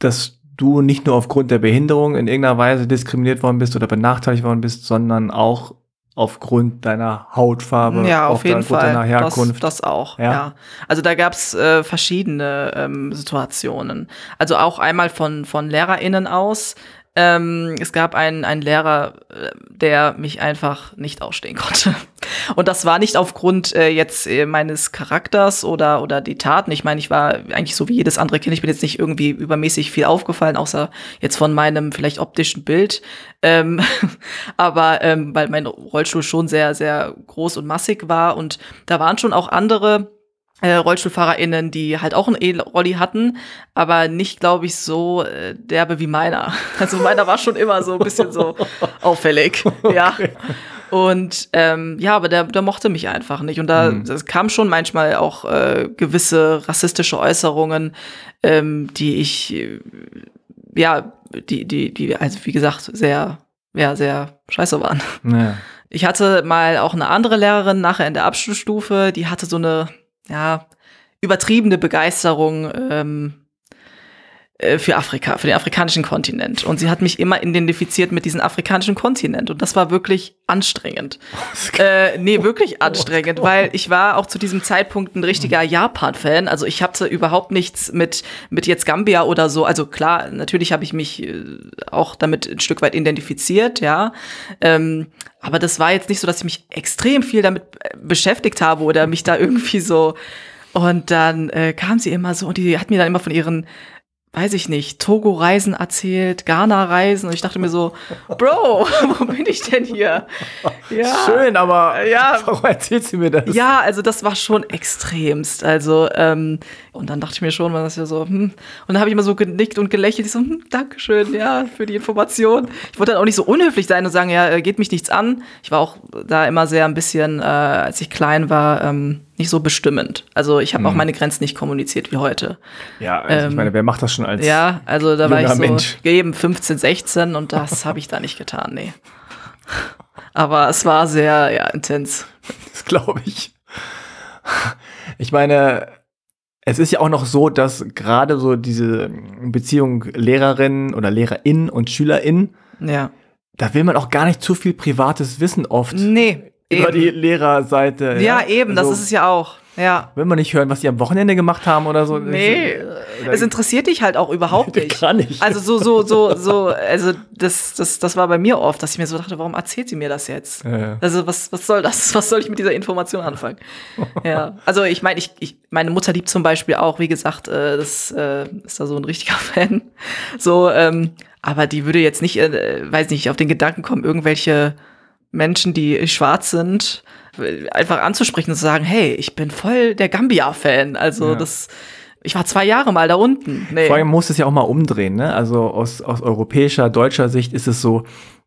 dass du nicht nur aufgrund der Behinderung in irgendeiner Weise diskriminiert worden bist oder benachteiligt worden bist, sondern auch aufgrund deiner Hautfarbe, Ja, auf jeden aufgrund Fall. deiner Herkunft. Das, das auch, Ja? ja. Also da gab's äh, verschiedene ähm, Situationen. Also auch einmal von, von LehrerInnen aus. Ähm, es gab einen, einen Lehrer, äh, der mich einfach nicht ausstehen konnte. Und das war nicht aufgrund äh, jetzt äh, meines Charakters oder, oder die Taten. Ich meine, ich war eigentlich so wie jedes andere Kind. Ich bin jetzt nicht irgendwie übermäßig viel aufgefallen, außer jetzt von meinem vielleicht optischen Bild. Ähm, aber ähm, weil mein Rollstuhl schon sehr, sehr groß und massig war. Und da waren schon auch andere äh, RollstuhlfahrerInnen, die halt auch einen E-Rolli hatten, aber nicht, glaube ich, so äh, derbe wie meiner. Also meiner war schon immer so ein bisschen so auffällig. Ja. Und ähm, ja, aber der, der mochte mich einfach nicht. Und da Mhm. kam schon manchmal auch äh, gewisse rassistische Äußerungen, ähm, die ich, äh, ja, die, die, die, also wie gesagt, sehr, ja, sehr scheiße waren. Ja. Ich hatte mal auch eine andere Lehrerin nachher in der Abschlussstufe, die hatte so eine, ja, übertriebene Begeisterung ähm, äh, für Afrika, für den afrikanischen Kontinent. Und sie hat mich immer identifiziert mit diesem afrikanischen Kontinent. Und das war wirklich anstrengend. Äh, nee, wirklich anstrengend, weil ich war auch zu diesem Zeitpunkt ein richtiger Japan-Fan. Also ich hatte überhaupt nichts mit, mit jetzt Gambia oder so. Also klar, natürlich habe ich mich äh, auch damit ein Stück weit identifiziert, ja. Ähm, aber das war jetzt nicht so, dass ich mich extrem viel damit äh, beschäftigt habe oder mich da irgendwie so. Und dann äh, kam sie immer so und die hat mir dann immer von ihren weiß ich nicht, Togo-Reisen erzählt, Ghana-Reisen und ich dachte mir so, Bro, wo bin ich denn hier? Ja. Schön, aber Ja. warum erzählt sie mir das? Ja, also das war schon extremst. Also, ähm, und dann dachte ich mir schon, man ist ja so, hm. Und dann habe ich immer so genickt und gelächelt. Ich so, hm, Dankeschön, ja, für die Information. Ich wollte dann auch nicht so unhöflich sein und sagen, ja, äh, geht mich nichts an. Ich war auch da immer sehr ein bisschen, äh, als ich klein war, ähm, nicht so bestimmend. Also ich habe auch meine Grenzen nicht kommuniziert wie heute. Ja, also ich Ähm, meine, wer macht das schon als Ja, also da war ich so Mensch. eben 15, 16 und das habe ich da nicht getan, nee. Aber es war sehr, ja, intens. Das glaube ich. Ich meine, es ist ja auch noch so, dass gerade so diese Beziehung Lehrerin oder Lehrerin und Schülerin, Ja. da will man auch gar nicht zu viel privates Wissen oft Nee. Über eben. die Lehrerseite. Ja, eben, das Also, ist es ja auch. Ja. Will man nicht hören, was die am Wochenende gemacht haben oder so? Nee, Oder- es interessiert dich halt auch überhaupt nicht. Gar nicht. Also so, so, so, so, also das, das, das war bei mir oft, dass ich mir so dachte, warum erzählt sie mir das jetzt? Ja. Also was, was soll das? Was soll ich mit dieser Information anfangen? ja, also ich meine, ich, ich, meine Mutter liebt zum Beispiel auch, wie gesagt, äh, das äh, ist da so ein richtiger Fan. So, ähm, aber die würde jetzt nicht, äh, weiß nicht, auf den Gedanken kommen, irgendwelche Menschen, die schwarz sind, einfach anzusprechen und zu sagen, hey, ich bin voll der Gambia-Fan. Also Ja. das, ich war zwei Jahre mal da unten. Nee. Vor allem muss es ja auch mal umdrehen, ne? Also aus, aus europäischer, deutscher Sicht ist es so,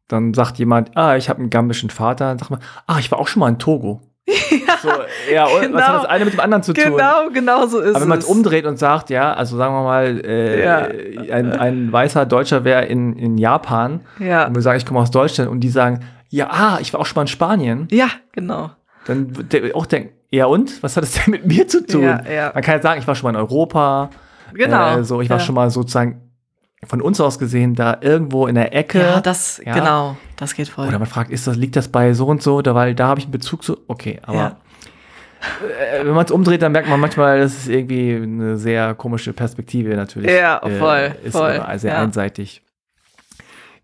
dann sagt jemand, ah, ich habe einen gambischen Vater, dann sagt man, ah, ich war auch schon mal in Togo. so, ja, und was Genau. hat das eine mit dem anderen zu tun? Genau, genau so ist Aber wenn man es. es umdreht und sagt, ja, also sagen wir mal, äh, Ja. ein, ein weißer Deutscher wäre in, in Japan Ja. und wir sagen, ich komme aus Deutschland und die sagen, ja, ah, ich war auch schon mal in Spanien, Ja, genau. dann wird der auch denken, ja und? Was hat das denn mit mir zu tun? Ja, ja. Man kann ja sagen, ich war schon mal in Europa, Genau. äh, so, ich war ja. schon mal sozusagen von uns aus gesehen da irgendwo in der Ecke. Ja, das, Ja. genau, das geht voll. Oder man fragt, ist das, liegt das bei so und so? Oder weil da habe ich einen Bezug zu. Okay, aber Ja. äh, wenn man es umdreht, dann merkt man manchmal, das ist irgendwie eine sehr komische Perspektive natürlich. Ja, voll, Ist voll, sehr ja. einseitig.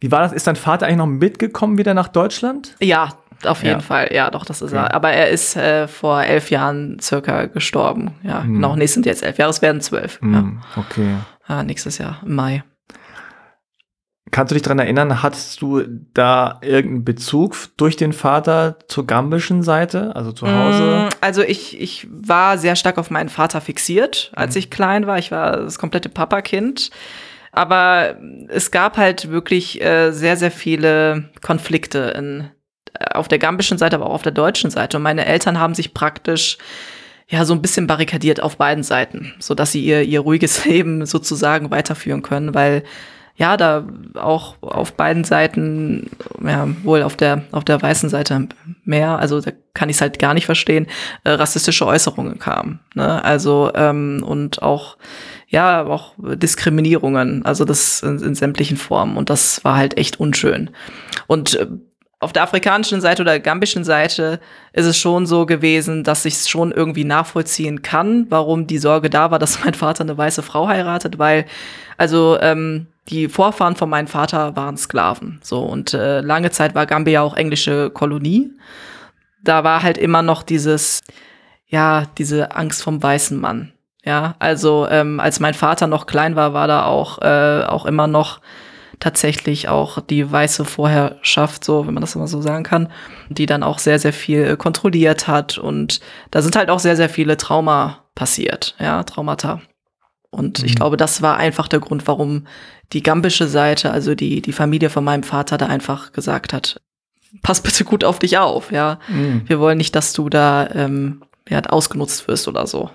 Wie war das? Ist dein Vater eigentlich noch mitgekommen wieder nach Deutschland? Ja, auf jeden Ja. Fall. Ja, doch, das ist Okay. er. Aber er ist äh, vor elf Jahren circa gestorben. Ja, genau. Nee, sind jetzt elf Jahre, es werden zwölf. Ja. Hm, okay. ja, nächstes Jahr, im Mai. Kannst du dich daran erinnern, hattest du da irgendeinen Bezug durch den Vater zur gambischen Seite, also zu Hause? Mm, Also ich, ich war sehr stark auf meinen Vater fixiert, als ich klein war. Ich war das komplette Papakind. Aber es gab halt wirklich äh, sehr, sehr viele Konflikte in, äh, auf der gambischen Seite, aber auch auf der deutschen Seite. Und meine Eltern haben sich praktisch ja so ein bisschen barrikadiert auf beiden Seiten, so dass sie ihr, ihr ruhiges Leben sozusagen weiterführen können, weil ja, da auch auf beiden Seiten, ja, wohl auf der, auf der weißen Seite mehr, also da kann ich es halt gar nicht verstehen, äh, rassistische Äußerungen kamen. Ne? Also, ähm, und auch, ja, auch Diskriminierungen, also das in, in sämtlichen Formen. Und das war halt echt unschön. Und äh, auf der afrikanischen Seite oder gambischen Seite ist es schon so gewesen, dass ich es schon irgendwie nachvollziehen kann, warum die Sorge da war, dass mein Vater eine weiße Frau heiratet, weil also ähm, die Vorfahren von meinem Vater waren Sklaven. So und äh, lange Zeit war Gambia auch englische Kolonie. Da war halt immer noch dieses, ja, diese Angst vom weißen Mann. Ja, also ähm, als mein Vater noch klein war, war da auch äh, auch immer noch tatsächlich auch die weiße Vorherrschaft, so wenn man das immer so sagen kann, die dann auch sehr sehr viel äh, kontrolliert hat und da sind halt auch sehr sehr viele Trauma passiert, ja, Traumata. Und Mhm. ich glaube, das war einfach der Grund, warum die gambische Seite, also die, die Familie von meinem Vater, da einfach gesagt hat, pass bitte gut auf dich auf, ja. Mhm. Wir wollen nicht, dass du da ähm, ja, ausgenutzt wirst oder so.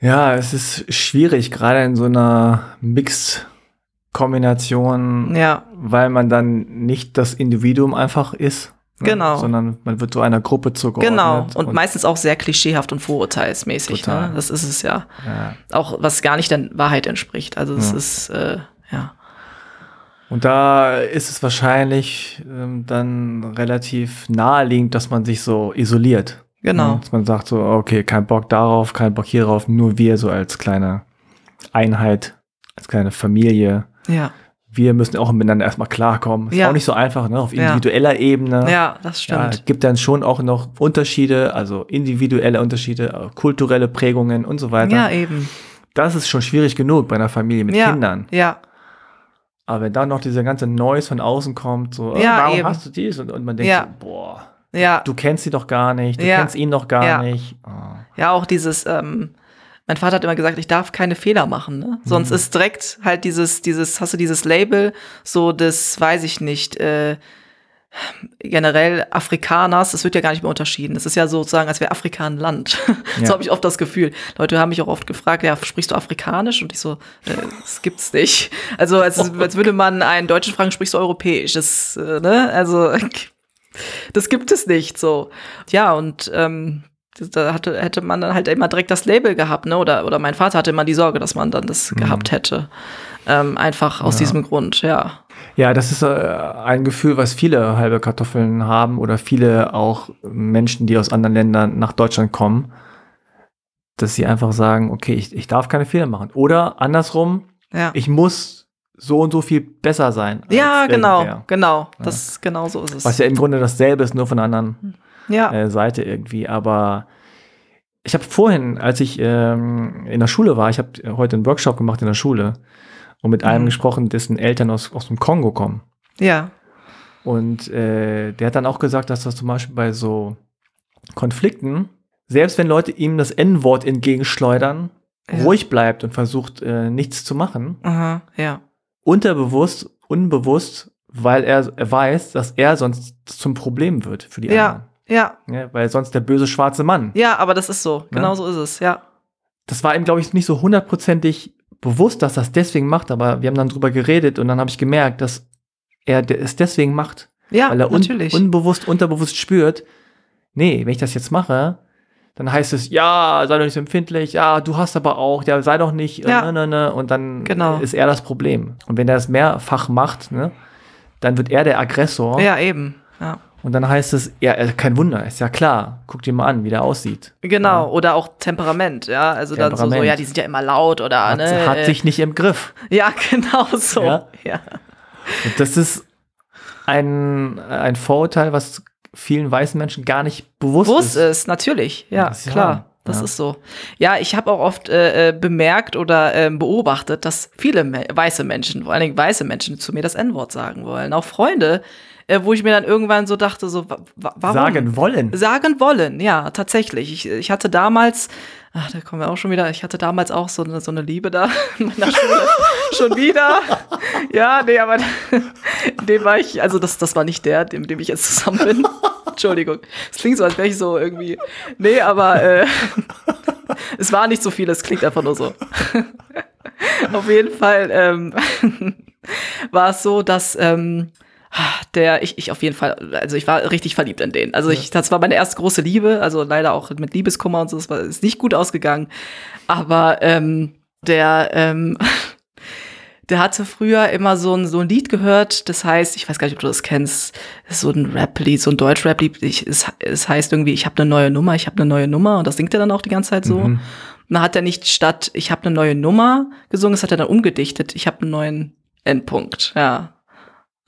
Ja, es ist schwierig, gerade in so einer Mix-Kombination, Ja, weil man dann nicht das Individuum einfach ist, ne, Genau. sondern man wird so einer Gruppe zugeordnet. genau. Und, meistens auch sehr klischeehaft und vorurteilsmäßig. Total. Ne? Das ist es ja. ja. Auch was gar nicht der Wahrheit entspricht. Also es Ja. ist, äh, ja. Und da ist es wahrscheinlich ähm, dann relativ naheliegend, dass man sich so isoliert. Genau. Ne? Dass man sagt so, okay, kein Bock darauf, kein Bock hierauf, nur wir so als kleine Einheit, als kleine Familie. Ja. Wir müssen auch miteinander erstmal klarkommen. Ist Ja. auch nicht so einfach, ne? Auf Ja. individueller Ebene. Ja, das Ja, stimmt. gibt dann schon auch noch Unterschiede, also individuelle Unterschiede, äh, kulturelle Prägungen und so weiter. Ja, eben. Das ist schon schwierig genug bei einer Familie mit ja. Kindern. Ja. Aber wenn dann noch dieser ganze Noise von außen kommt, so, äh, Ja, warum eben. hast du dies? Und, und man denkt Ja. so, boah, Ja. du kennst sie doch gar nicht, du Ja. kennst ihn doch gar Ja. nicht. Oh. Ja, auch dieses, ähm, mein Vater hat immer gesagt, ich darf keine Fehler machen, ne? Sonst Mhm. ist direkt halt dieses, dieses, hast du dieses Label, so das, weiß ich nicht, äh, generell Afrikaners, das wird ja gar nicht mehr unterschieden. Es ist ja sozusagen, als wäre Afrika ein Land. Ja. so habe ich oft das Gefühl. Leute haben mich auch oft gefragt, ja, sprichst du Afrikanisch? Und ich so, äh, das gibt's nicht. Also als, als würde man einen Deutschen fragen, sprichst du Europäisch? Das, äh, ne? Also das gibt es nicht so. Ja, und ähm, da hatte, hätte man dann halt immer direkt das Label gehabt, ne? Oder, oder mein Vater hatte immer die Sorge, dass man dann das gehabt hätte. Ähm, einfach aus Ja. diesem Grund, ja. Ja, das ist äh, ein Gefühl, was viele halbe Kartoffeln haben oder viele auch Menschen, die aus anderen Ländern nach Deutschland kommen, dass sie einfach sagen, okay, ich, ich darf keine Fehler machen. Oder andersrum, Ja, ich muss so und so viel besser sein. ja genau, irgendwer. genau. Das, genau so ist es. Was ja im Grunde dasselbe ist, nur von anderen ja, äh, Seite irgendwie. Aber ich habe vorhin, als ich ähm, in der Schule war, ich habe heute einen Workshop gemacht in der Schule und mit einem Mhm. gesprochen, dessen Eltern aus, aus dem Kongo kommen. ja, Und äh, der hat dann auch gesagt, dass das zum Beispiel bei so Konflikten, selbst wenn Leute ihm das N-Wort entgegenschleudern, Ja. ruhig bleibt und versucht, äh, nichts zu machen, aha, ja, unterbewusst, unbewusst, weil er, er weiß, dass er sonst zum Problem wird für die Ja. anderen. Ja, Ja, weil sonst der böse schwarze Mann. ja, aber das ist so. Genau so ist es, ja. Das war ihm, glaube ich, nicht so hundertprozentig bewusst, dass er es deswegen macht, aber wir haben dann drüber geredet und dann habe ich gemerkt, dass er es deswegen macht, Ja, weil er un natürlich. unbewusst, unterbewusst spürt, nee, wenn ich das jetzt mache, dann heißt es, ja, sei doch nicht so empfindlich, ja, du hast aber auch, ja, sei doch nicht, äh, Ja. ne, ne, ne, und dann Genau. ist er das Problem. Und wenn er es mehrfach macht, ne, dann wird er der Aggressor ja, eben. Ja. Und dann heißt es, ja, äh, kein Wunder, ist ja klar, guck dir mal an, wie der aussieht. Genau, oder auch Temperament, ja. Also dann so, so, Temperament. ja, die sind ja immer laut oder, Hat, ne? hat äh, sich nicht im Griff. ja, genau so. Ja? Ja. Und das ist ein, ein Vorurteil, was vielen weißen Menschen gar nicht bewusst Bewusst ist. ist, natürlich, ja, Das ja- klar. das Ja. ist so. Ja, ich habe auch oft äh, äh, bemerkt oder ähm, beobachtet, dass viele me weiße Menschen, vor allen Dingen weiße Menschen, zu mir das N-Wort sagen wollen. Auch Freunde, äh, wo ich mir dann irgendwann so dachte, so, wa wa warum? Sagen wollen. Sagen wollen, ja, tatsächlich. Ich, ich hatte damals, ach, da kommen wir auch schon wieder, ich hatte damals auch so eine, so eine Liebe da in meiner Schule. schon wieder. Ja, nee, aber dem war ich, also das, das war nicht der, dem, dem ich jetzt zusammen bin. Entschuldigung. Es klingt so, als wäre ich so irgendwie. Nee, aber äh, es war nicht so viel, es klingt einfach nur so. Auf jeden Fall ähm, war es so, dass ähm, der, ich, ich auf jeden Fall, also ich war richtig verliebt in den. Also ich, das war meine erste große Liebe, also leider auch mit Liebeskummer und so, es war ist nicht gut ausgegangen. Aber ähm, der, ähm, der hatte früher immer so ein, so ein Lied gehört, das heißt, ich weiß gar nicht, ob du das kennst, das so ein Rap-Lied, so ein Deutsch-Rap-Lied, ich- es, es heißt irgendwie, ich habe eine neue Nummer, ich habe eine neue Nummer und das singt er dann auch die ganze Zeit so. Mhm. Und dann hat er nicht statt, ich habe eine neue Nummer gesungen, das hat er dann umgedichtet, ich habe einen neuen Endpunkt, ja.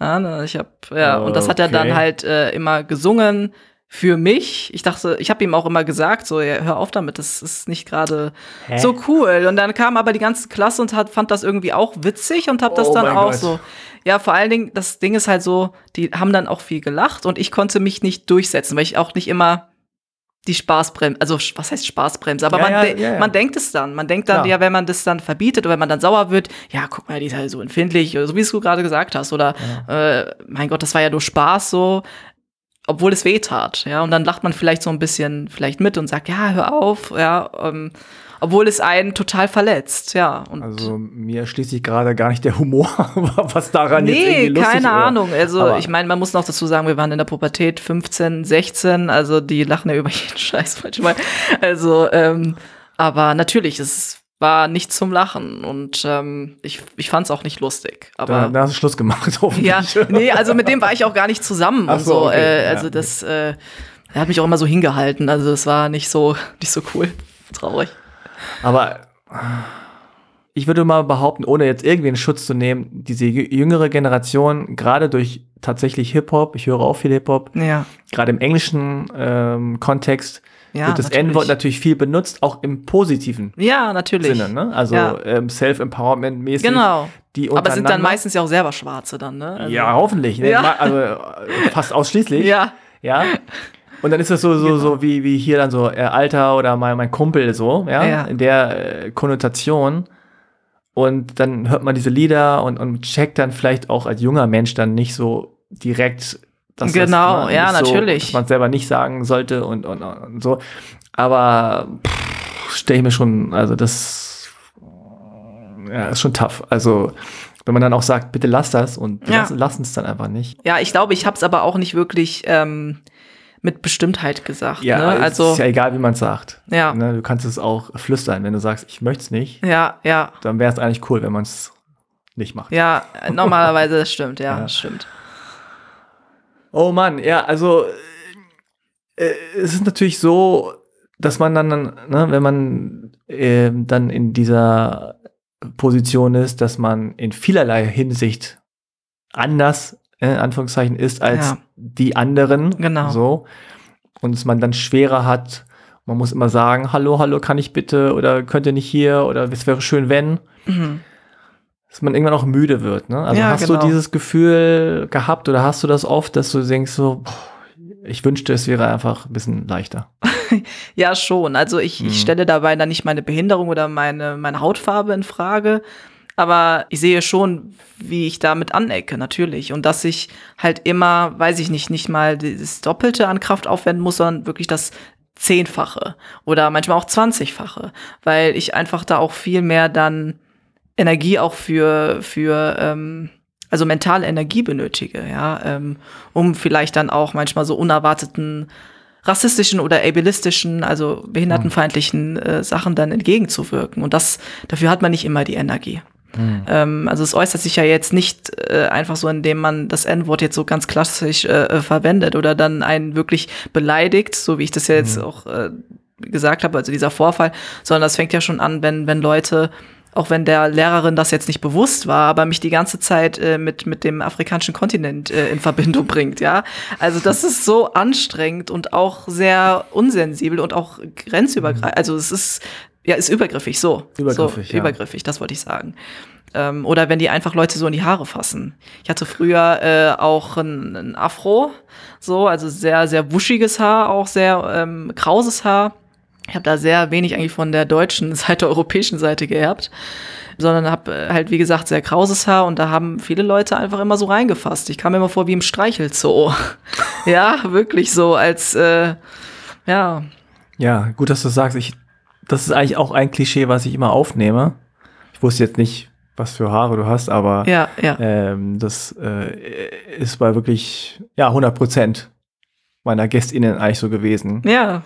Ja, ne, ich habe ja, und das hat er dann halt äh, immer gesungen für mich. Ich dachte, ich habe ihm auch immer gesagt, so, ja, hör auf damit, das ist nicht gerade so cool. Und dann kam aber die ganze Klasse und hat, fand das irgendwie auch witzig und hat das Oh dann auch Gott. so. Ja, vor allen Dingen, das Ding ist halt so, die haben dann auch viel gelacht und ich konnte mich nicht durchsetzen, weil ich auch nicht immer die Spaßbremse, also was heißt Spaßbremse, aber Ja, man, ja, de ja, man denkt es dann. Man denkt dann, ja, wenn man das dann verbietet oder wenn man dann sauer wird, ja, guck mal, die ist halt so empfindlich, oder so wie es du gerade gesagt hast, oder äh, mein Gott, das war ja nur Spaß so, obwohl es weh tat, ja, und dann lacht man vielleicht so ein bisschen vielleicht mit und sagt, ja, hör auf, ja, ähm, obwohl es einen total verletzt, ja. Also mir schließt sich gerade gar nicht der Humor, was daran jetzt Nee, irgendwie lustig keine oder- Ahnung. Also Aber- ich meine, man muss noch dazu sagen, wir waren in der Pubertät 15, 16, also die lachen ja über jeden Scheiß manchmal. Also, ähm, aber natürlich, es war nicht zum Lachen und ähm, ich, ich fand es auch nicht lustig. Da, Aber da hast du Schluss gemacht, ja, hoffentlich. nee, also mit dem war ich auch gar nicht zusammen Ach und so, so. okay, äh, ja, also okay. das, äh, er hat mich auch immer so hingehalten. Also es war nicht so, nicht so cool. Traurig. Aber ich würde mal behaupten, ohne jetzt irgendwie in Schutz zu nehmen, diese jü- jüngere Generation, gerade durch tatsächlich Hip-Hop, ich höre auch viel Hip-Hop, Ja. gerade im englischen ähm, Kontext Ja, wird das. N-Wort natürlich viel benutzt, auch im positiven Ja, natürlich. Sinne, ne? Also Ja. ähm, Self-Empowerment-mäßig. Genau. Die Aber sind dann meistens ja auch selber Schwarze dann, ne? Also- Ja, hoffentlich. Ne? Ja. Also fast ausschließlich. Ja. Ja. Und dann ist das so, so, so wie, wie hier dann so äh, Alter oder mein, mein Kumpel so, ja, Ja. in der äh, Konnotation. Und dann hört man diese Lieder und, und checkt dann vielleicht auch als junger Mensch dann nicht so direkt, dass Genau, das, ne, ja, so, natürlich. man selber nicht sagen sollte und, und, und so. Aber stelle ich mir schon, also das ja, ist schon tough. Also wenn man dann auch sagt, bitte lass das und Ja. lassen, lassen es dann einfach nicht. Ja, ich glaube, ich habe es aber auch nicht wirklich ähm, mit Bestimmtheit gesagt. Ja, ne? Also ist ja egal, wie man es sagt. Ja. Ne, du kannst es auch flüstern. Wenn du sagst, ich möchte es nicht, ja, ja, dann wäre es eigentlich cool, wenn man es nicht macht. ja. Normalerweise das stimmt, ja, Ja. das stimmt. Oh Mann, ja, also äh, es ist natürlich so, dass man dann, ne, wenn man äh, dann in dieser Position ist, dass man in vielerlei Hinsicht anders, in Anführungszeichen, ist als Ja. die anderen. Genau. So. Und es man dann schwerer hat. Man muss immer sagen, hallo, hallo, kann ich bitte oder könnt ihr nicht hier oder es wäre schön, wenn. Mhm. Dass man irgendwann auch müde wird. Ne? Also Ja, hast genau. du dieses Gefühl gehabt oder hast du das oft, dass du denkst so, boah, ich wünschte, es wäre einfach ein bisschen leichter. Ja, schon. Also ich, Mhm. ich stelle dabei dann nicht meine Behinderung oder meine, meine Hautfarbe in Frage. Aber ich sehe schon, wie ich damit anecke, natürlich. Und dass ich halt immer, weiß ich nicht, nicht mal das Doppelte an Kraft aufwenden muss, sondern wirklich das Zehnfache oder manchmal auch Zwanzigfache. Weil ich einfach da auch viel mehr dann Energie auch für, für ähm, also mentale Energie benötige, ja, ähm, um vielleicht dann auch manchmal so unerwarteten rassistischen oder ableistischen, also behindertenfeindlichen äh, Sachen dann entgegenzuwirken. Und das, dafür hat man nicht immer die Energie. Ähm, also es äußert sich ja jetzt nicht äh, einfach so, indem man das N-Wort jetzt so ganz klassisch äh, äh, verwendet oder dann einen wirklich beleidigt, so wie ich das ja jetzt auch äh, gesagt habe, also dieser Vorfall, sondern das fängt ja schon an, wenn, wenn Leute auch wenn der Lehrerin das jetzt nicht bewusst war, aber mich die ganze Zeit äh, mit, mit dem afrikanischen Kontinent äh, in Verbindung bringt, ja. Also das ist so anstrengend und auch sehr unsensibel und auch grenzübergreifend. Also es ist, ja, ist übergriffig, so. Übergriffig, so, ja. Übergriffig, das wollte ich sagen. Ähm, oder wenn die einfach Leute so in die Haare fassen. Ich hatte früher äh, auch ein, ein Afro, so, also sehr, sehr wuschiges Haar, auch sehr ähm, krauses Haar. Ich habe da sehr wenig eigentlich von der deutschen Seite, europäischen Seite geerbt, sondern habe halt, wie gesagt, sehr krauses Haar und da haben viele Leute einfach immer so reingefasst. Ich kam mir immer vor wie im Streichelzoo. ja, wirklich so, als, äh, ja. Ja, gut, dass du sagst. Ich, das ist eigentlich auch ein Klischee, was ich immer aufnehme. Ich wusste jetzt nicht, was für Haare du hast, aber Ja, ja. ähm, das äh, ist bei wirklich, ja, 100 Prozent meiner GästInnen eigentlich so gewesen, Ja,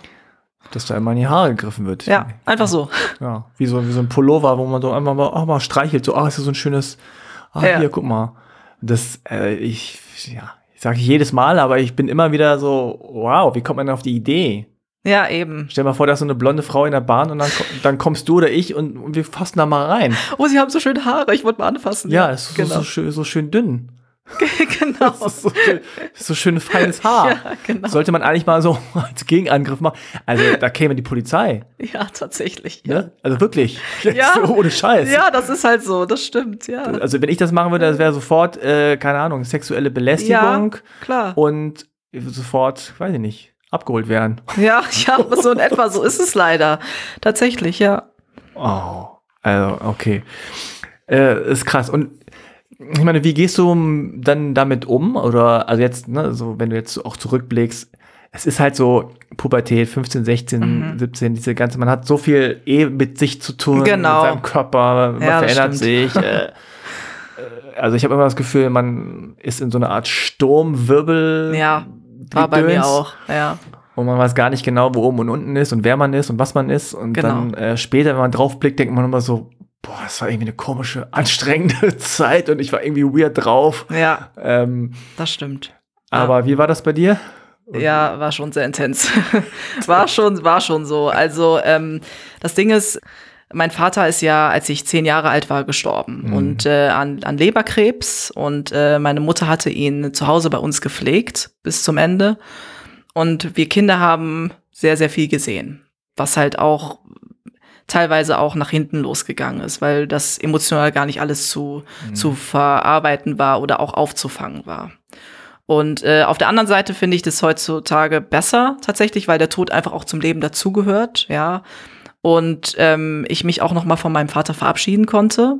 dass da immer in die Haare gegriffen wird. ja, einfach so. Ja, wie so, wie so ein Pullover, wo man so einfach mal, auch mal streichelt, so, ah, ist das so ein schönes, ah, Ja. hier, guck mal. Das, äh, ich, ja, ich sage jedes Mal, aber ich bin immer wieder so, wow, wie kommt man denn auf die Idee? Ja, eben. Stell dir mal vor, da ist so eine blonde Frau in der Bahn und dann, dann kommst du oder ich und, und wir fassen da mal rein. Oh, sie haben so schöne Haare, ich wollte mal anfassen. Ja, es ist so, genau. so, schön, so schön dünn. genau. So schön, so schön feines Haar. Ja, genau. Sollte man eigentlich mal so als Gegenangriff machen. Also da käme die Polizei. Ja, tatsächlich. Ja. Ne? Also wirklich. Ja. Ohne Scheiß. ja, das ist halt so, das stimmt, ja. Also wenn ich das machen würde, das wäre sofort, äh, keine Ahnung, sexuelle Belästigung Klar. und sofort, weiß ich nicht, abgeholt werden. Ja, ja, so in etwa, so ist es leider. Tatsächlich, ja. Oh, also okay. Äh, ist krass. Und ich meine, wie gehst du dann damit um? Oder also jetzt, ne, so wenn du jetzt auch zurückblickst, es ist halt so Pubertät, 15, 16, Mhm. 17, diese ganze, man hat so viel eh mit sich zu tun, Genau. mit seinem Körper, man Ja, verändert sich. Äh, äh, also ich habe immer das Gefühl, man ist in so einer Art Sturmwirbel. Ja, War bei mir auch, ja. Und man weiß gar nicht genau, wo oben und unten ist und wer man ist und was man ist. Und Genau. dann äh, später, wenn man draufblickt, denkt man immer so, boah, das war irgendwie eine komische, anstrengende Zeit und ich war irgendwie weird drauf. Ja, Ähm, das stimmt. aber wie war das bei dir? Ja, war schon sehr intens. war schon, war schon so. Also ähm, das Ding ist, mein Vater ist ja, als ich zehn Jahre alt war, gestorben und äh, an, an Leberkrebs und äh, meine Mutter hatte ihn zu Hause bei uns gepflegt bis zum Ende und wir Kinder haben sehr, sehr viel gesehen, was halt auch teilweise auch nach hinten losgegangen ist, weil das emotional gar nicht alles zu, zu verarbeiten war oder auch aufzufangen war. Und äh, auf der anderen Seite finde ich das heutzutage besser tatsächlich, weil der Tod einfach auch zum Leben dazugehört, ja. Und ähm, ich mich auch noch mal von meinem Vater verabschieden konnte.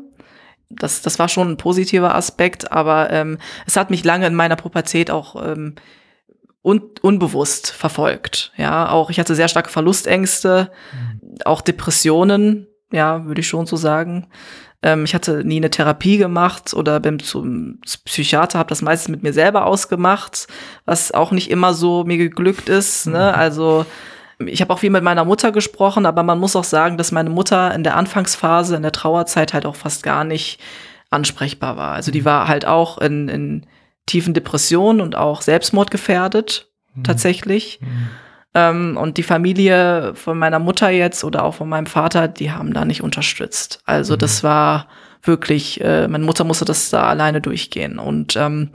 Das, das war schon ein positiver Aspekt, aber ähm, es hat mich lange in meiner Pubertät auch ähm, un unbewusst verfolgt. Ja, auch ich hatte sehr starke Verlustängste, auch Depressionen, ja, würde ich schon so sagen. Ähm, ich hatte nie eine Therapie gemacht oder bin zum Psychiater, habe das meistens mit mir selber ausgemacht, was auch nicht immer so mir geglückt ist. Ne? Also ich habe auch viel mit meiner Mutter gesprochen, aber man muss auch sagen, dass meine Mutter in der Anfangsphase, in der Trauerzeit halt auch fast gar nicht ansprechbar war. Also die war halt auch in, in tiefen Depressionen und auch Selbstmordgefährdet tatsächlich. Ähm, und die Familie von meiner Mutter jetzt oder auch von meinem Vater, die haben da nicht unterstützt. Also das war wirklich, äh, meine Mutter musste das da alleine durchgehen. Und ähm,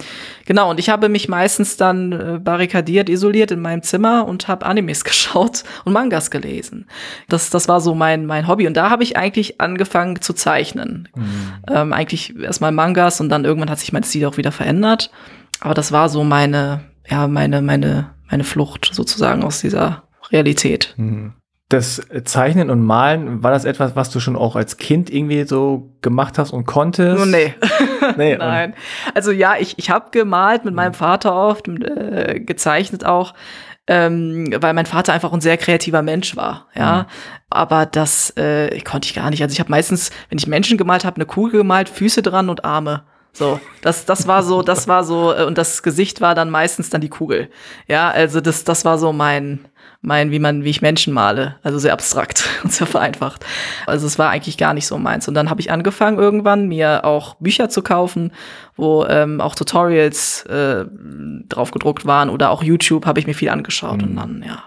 genau, und ich habe mich meistens dann äh, barrikadiert, isoliert in meinem Zimmer und habe Animes geschaut und Mangas gelesen. Das, das war so mein, mein Hobby. Und da habe ich eigentlich angefangen zu zeichnen. Ähm, eigentlich erstmal Mangas und dann irgendwann hat sich mein Stil auch wieder verändert. Aber das war so meine, ja, meine, meine, meine Flucht sozusagen aus dieser Realität. Das Zeichnen und Malen, war das etwas, was du schon auch als Kind irgendwie so gemacht hast und konntest? Oh, nee. Nee, Nein. Also ja, ich, ich habe gemalt mit meinem Vater oft, äh, gezeichnet auch, ähm, weil mein Vater einfach ein sehr kreativer Mensch war, ja. Aber das äh, konnte ich gar nicht. Also ich habe meistens, wenn ich Menschen gemalt habe, eine Kugel gemalt, Füße dran und Arme. So, das, das war so, das war so, äh, und das Gesicht war dann meistens dann die Kugel. Ja, also das, das war so mein, mein, wie man, wie ich Menschen male. Also sehr abstrakt und sehr vereinfacht. Also es war eigentlich gar nicht so meins. Und dann habe ich angefangen irgendwann, mir auch Bücher zu kaufen, wo ähm, auch Tutorials äh, drauf gedruckt waren oder auch YouTube habe ich mir viel angeschaut und dann, ja,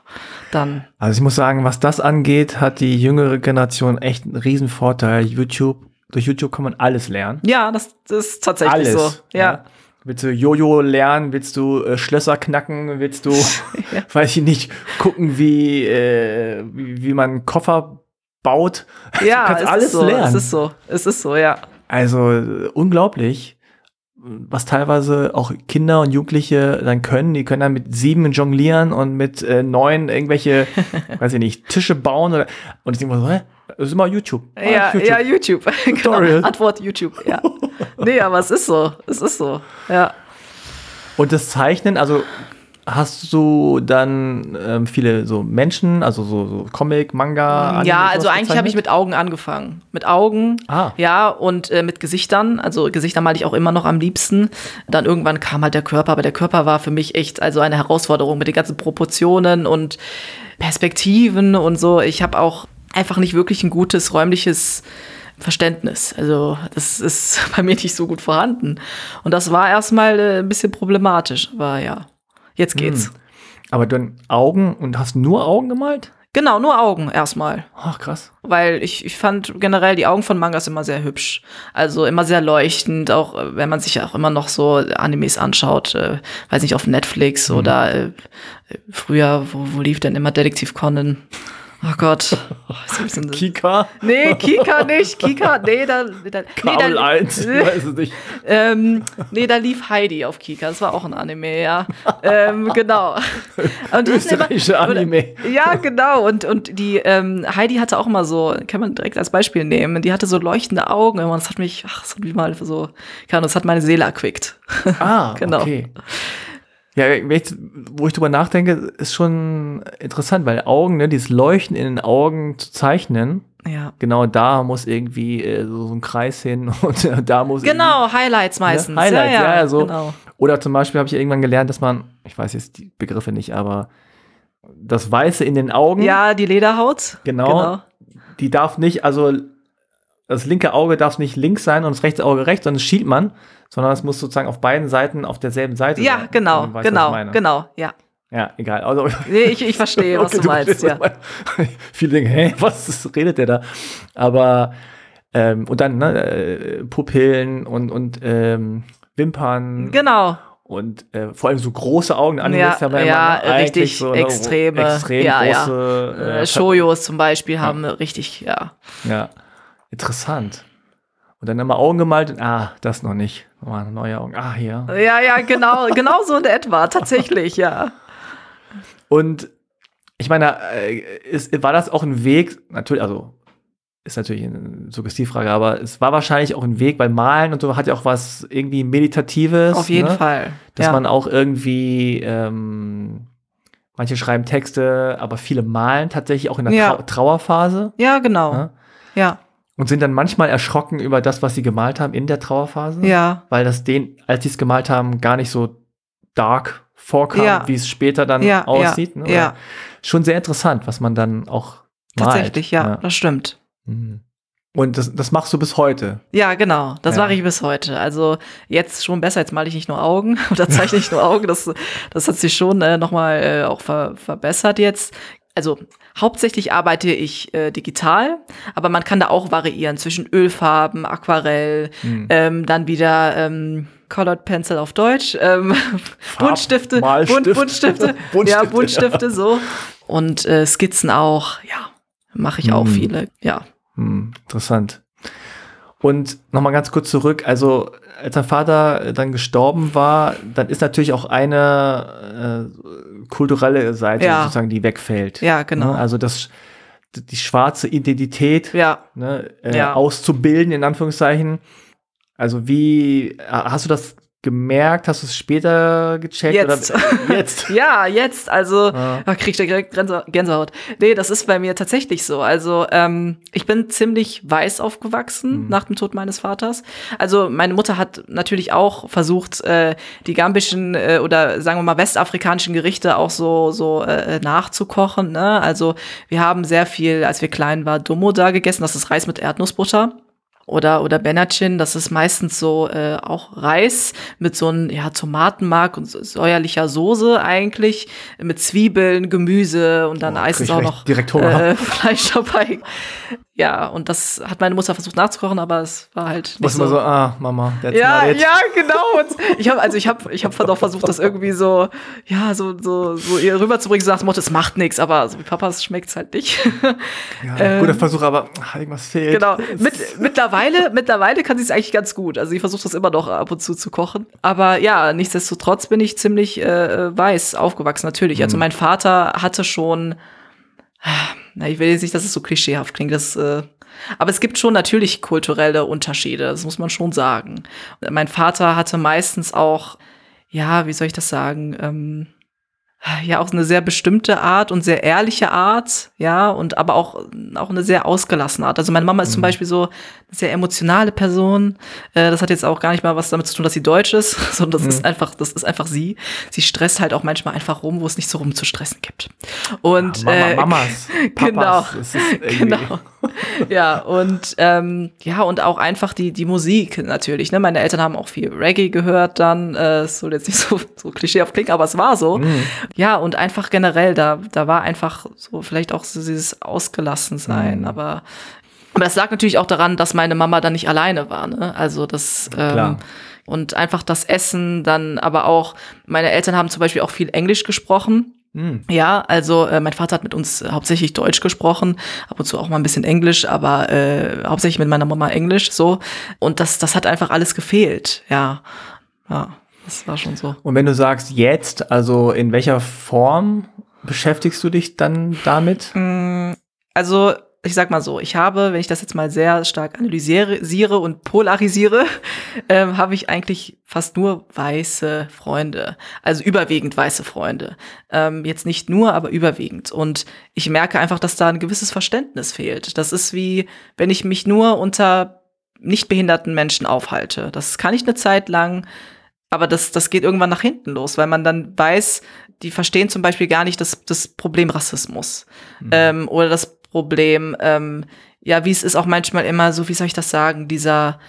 dann, Also ich muss sagen, was das angeht, hat die jüngere Generation echt einen riesen Vorteil. YouTube durch YouTube kann man alles lernen. Ja, das, das ist tatsächlich Alles. so. Ja. Willst du Jojo lernen? Willst du äh, Schlösser knacken? Willst du, weiß ich nicht, gucken, wie, äh, wie, wie man einen Koffer baut? Ja, du kannst es alles ist so, lernen. Es ist so. Es ist so, ja. Also äh, unglaublich, was teilweise auch Kinder und Jugendliche dann können. Die können dann mit sieben jonglieren und mit äh, neun irgendwelche, weiß ich nicht, Tische bauen. Oder, und ich denke mal so, hä? Das ist immer YouTube. Ah, Ja, YouTube. ja, YouTube. Tutorial. genau. Antwort YouTube, ja. nee, aber es ist so. Es ist so. Ja. Und das Zeichnen, also hast du dann ähm, viele so Menschen, also so, so Comic, Manga? Anime, Ja, also eigentlich habe ich mit Augen angefangen. Mit Augen, Ah. ja, und äh, mit Gesichtern. Also Gesichter male ich auch immer noch am liebsten. Dann irgendwann kam halt der Körper, aber der Körper war für mich echt also eine Herausforderung mit den ganzen Proportionen und Perspektiven und so. Ich habe auch einfach nicht wirklich ein gutes räumliches Verständnis. Also das ist bei mir nicht so gut vorhanden. Und das war erstmal äh, ein bisschen problematisch, aber ja, jetzt geht's. Aber dann Augen und hast nur Augen gemalt? Genau, nur Augen erstmal. Ach, krass. weil ich, ich fand generell die Augen von Mangas immer sehr hübsch. Also immer sehr leuchtend, auch äh, wenn man sich auch immer noch so Animes anschaut, äh, weiß nicht, auf Netflix Mhm. oder äh, früher, wo, wo lief denn immer Detektiv Conan? Oh Gott. Oh, ist ein bisschen Kika? nee, Kika nicht. Kika, nee, da, da, nee, Kabel da, 1, ich weiß es nicht. ähm, nee, da lief Heidi auf Kika. Das war auch ein Anime, ja. ähm, genau. Und Österreichische immer- Anime. Ja, genau. Und, und die ähm, Heidi hatte auch immer so, kann man direkt als Beispiel nehmen, die hatte so leuchtende Augen. Und das hat mich, ach, das hat mich mal so, keine Ahnung, das hat meine Seele erquickt. Ah, Genau. okay. Ja, ich, wo ich drüber nachdenke, ist schon interessant, weil Augen, ne, dieses Leuchten in den Augen zu zeichnen, Ja. genau da muss irgendwie äh, so, so ein Kreis hin und äh, da muss Genau, Highlights meistens. Ne? Highlights, ja, ja, so. Genau. Oder zum Beispiel habe ich irgendwann gelernt, dass man, ich weiß jetzt die Begriffe nicht, aber das Weiße in den Augen, Ja, die Lederhaut. genau, die darf nicht, also das linke Auge darf nicht links sein und das rechte Auge rechts, sonst schielt man, sondern es muss sozusagen auf beiden Seiten auf derselben Seite Ja, sein. genau, du, was ich genau, genau, ja. Ja, egal. Also, Nee, ich, ich verstehe, was Okay, du meinst, ja. Viele denken, hä, was redet der da? Aber, ähm, und dann, ne, äh, Pupillen und, und ähm, Wimpern Genau. und äh, vor allem so große Augen. Anime Ja, ja, ja, eigentlich richtig so, ne, extreme, extrem ja, ja. große. Äh, Äh, Shojos zum Beispiel haben richtig, ja. Ja, interessant. Und dann immer Augen gemalt und, ah, das noch nicht. Nochmal neue Augen. Ah, hier. Ja, ja, genau, genau so in etwa, tatsächlich, ja. Und ich meine, äh, ist, war das auch ein Weg, natürlich, also ist natürlich eine Suggestivfrage, aber es war wahrscheinlich auch ein Weg, weil Malen und so hat ja auch was irgendwie Meditatives. Auf jeden ne? Fall. Dass ja. man auch irgendwie, ähm, manche schreiben Texte, aber viele malen tatsächlich auch in der Ja. Trau Trauerphase ja, genau. Ja. Ja, und sind dann manchmal erschrocken über das, was sie gemalt haben in der Trauerphase. ja. Weil das denen, als sie es gemalt haben, gar nicht so dark vorkam, Ja. wie es später dann Ja, aussieht. ja, ne? ja. Schon sehr interessant, was man dann auch malt. Tatsächlich, ja, das stimmt. Mhm. Und das, das machst du bis heute. Ja, genau. Das Ja. mache ich bis heute. Also jetzt schon besser. Jetzt male ich nicht nur Augen oder zeichne ich nur Augen. Das, das hat sich schon äh, nochmal äh, auch ver verbessert jetzt. Also hauptsächlich arbeite ich äh, digital, aber man kann da auch variieren zwischen Ölfarben, Aquarell, Mhm. ähm, dann wieder ähm, Colored Pencil auf Deutsch, ähm, Buntstifte, Malstift. Bunt, Buntstifte, ja, Buntstifte, Buntstifte so und äh, Skizzen auch. Ja, mache ich auch Mhm. viele. Ja, Hm, interessant. Und nochmal ganz kurz zurück, also als dein Vater dann gestorben war, dann ist natürlich auch eine äh, kulturelle Seite Ja. sozusagen, die wegfällt. ja, genau. Ne? Also das, die schwarze Identität ja. ne, äh, Ja. auszubilden, in Anführungszeichen. Also wie, äh, hast du das gemerkt? Hast du es später gecheckt? Jetzt. Oder, jetzt. Ja, jetzt, also Ja. da krieg ich direkt Gänse- Gänsehaut. Nee, das ist bei mir tatsächlich so. Also, ähm, ich bin ziemlich weiß aufgewachsen Mhm. nach dem Tod meines Vaters. Also, meine Mutter hat natürlich auch versucht, äh, die gambischen äh, oder sagen wir mal westafrikanischen Gerichte auch so, so äh, nachzukochen. Ne? Also, wir haben sehr viel, als wir klein waren, Domo da gegessen. Das ist Reis mit Erdnussbutter. Oder, oder Benacin, das ist meistens so äh, auch Reis mit so einem ja, Tomatenmark und säuerlicher Soße eigentlich, mit Zwiebeln, Gemüse und dann oh, meistens auch noch äh, Fleisch dabei. Ja, und das hat meine Mutter versucht nachzukochen, aber es war halt nicht Was so. So, ah, Mama, ja, ja, genau. Und ich habe also ich habe ich habe doch versucht, das irgendwie so ja, so so so ihr rüberzubringen, so nach dem Motto, es macht nichts, aber so wie Papas schmeckt's halt nicht. Ja, ähm, guter Versuch, aber ach, irgendwas fehlt. Genau. Mit, mittlerweile mittlerweile kann sie es eigentlich ganz gut. Also ich versuche das immer noch ab und zu zu kochen, aber ja, nichtsdestotrotz bin ich ziemlich äh, weiß aufgewachsen natürlich. Also mhm. Also mein Vater hatte schon na, ich will jetzt nicht, dass es so klischeehaft klingt, das, äh, aber es gibt schon natürlich kulturelle Unterschiede, das muss man schon sagen. Mein Vater hatte meistens auch, ja, wie soll ich das sagen, ähm, ja auch eine sehr bestimmte Art und sehr ehrliche Art, ja, und aber auch, auch eine sehr ausgelassene Art. Also meine Mama ist mhm. zum Beispiel so eine sehr emotionale Person. Äh, das hat jetzt auch gar nicht mal was damit zu tun, dass sie deutsch ist, sondern das mhm. ist einfach, das ist einfach sie. Sie stresst halt auch manchmal einfach rum, wo es nicht so rum zu stressen gibt. Und ja, Mama, äh, Mamas, Papas, genau, genau. ja, und ähm, ja, und auch einfach die, die Musik natürlich. Ne? Meine Eltern haben auch viel Reggae gehört dann. Äh, es soll jetzt nicht so, so klischeehaft klingen, aber es war so. Mhm. Ja, und einfach generell, da, da war einfach so vielleicht auch so dieses Ausgelassensein, mhm. aber aber das lag natürlich auch daran, dass meine Mama dann nicht alleine war. Ne? Also das ähm, und einfach das Essen, dann aber auch, meine Eltern haben zum Beispiel auch viel Englisch gesprochen. Mhm. Ja, also äh, mein Vater hat mit uns hauptsächlich Deutsch gesprochen, ab und zu auch mal ein bisschen Englisch, aber äh, hauptsächlich mit meiner Mama Englisch so. Und das, das hat einfach alles gefehlt, ja. Ja, das war schon so. Und wenn du sagst jetzt, also in welcher Form beschäftigst du dich dann damit? Mm, also ich sag mal so, ich habe, wenn ich das jetzt mal sehr stark analysiere und polarisiere, ähm, habe ich eigentlich fast nur weiße Freunde. Also überwiegend weiße Freunde. Ähm, jetzt nicht nur, aber überwiegend. Und ich merke einfach, dass da ein gewisses Verständnis fehlt. Das ist wie, wenn ich mich nur unter nicht behinderten Menschen aufhalte. Das kann ich eine Zeit lang, aber das, das geht irgendwann nach hinten los, weil man dann weiß, die verstehen zum Beispiel gar nicht das, das Problem Rassismus mhm. ähm, oder das Problem. Ähm, ja, wie es ist auch manchmal immer so, wie soll ich das sagen, dieser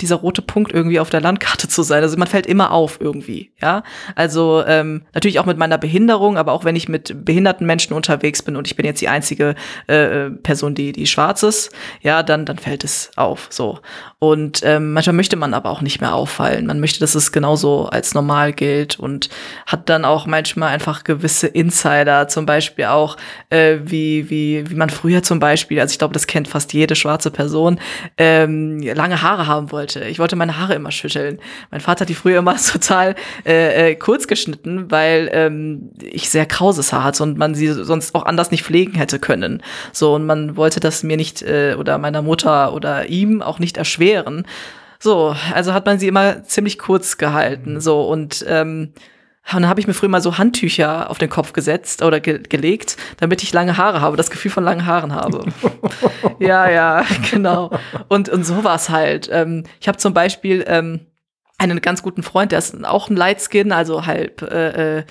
dieser rote Punkt irgendwie auf der Landkarte zu sein. Also man fällt immer auf irgendwie, ja. Also ähm, natürlich auch mit meiner Behinderung, aber auch wenn ich mit behinderten Menschen unterwegs bin und ich bin jetzt die einzige äh, Person, die die schwarz ist, ja, dann dann fällt es auf. So und ähm, manchmal möchte man aber auch nicht mehr auffallen. Man möchte, dass es genauso als normal gilt und hat dann auch manchmal einfach gewisse Insider, zum Beispiel auch äh, wie wie wie man früher zum Beispiel, also ich glaube, das kennt fast jede schwarze Person, ähm, lange Haare haben wollte. Ich wollte meine Haare immer schütteln. Mein Vater hat die früher immer total äh, äh, kurz geschnitten, weil ähm, ich sehr krauses Haar hatte und man sie sonst auch anders nicht pflegen hätte können. So, und man wollte das mir nicht äh, oder meiner Mutter oder ihm auch nicht erschweren. So, also hat man sie immer ziemlich kurz gehalten. So, und ähm, und dann habe ich mir früher mal so Handtücher auf den Kopf gesetzt oder ge gelegt, damit ich lange Haare habe, das Gefühl von langen Haaren habe. ja, ja, genau. Und, und so war es halt. Ähm, ich habe zum Beispiel ähm, einen ganz guten Freund, der ist auch ein Lightskin, also halb äh, äh,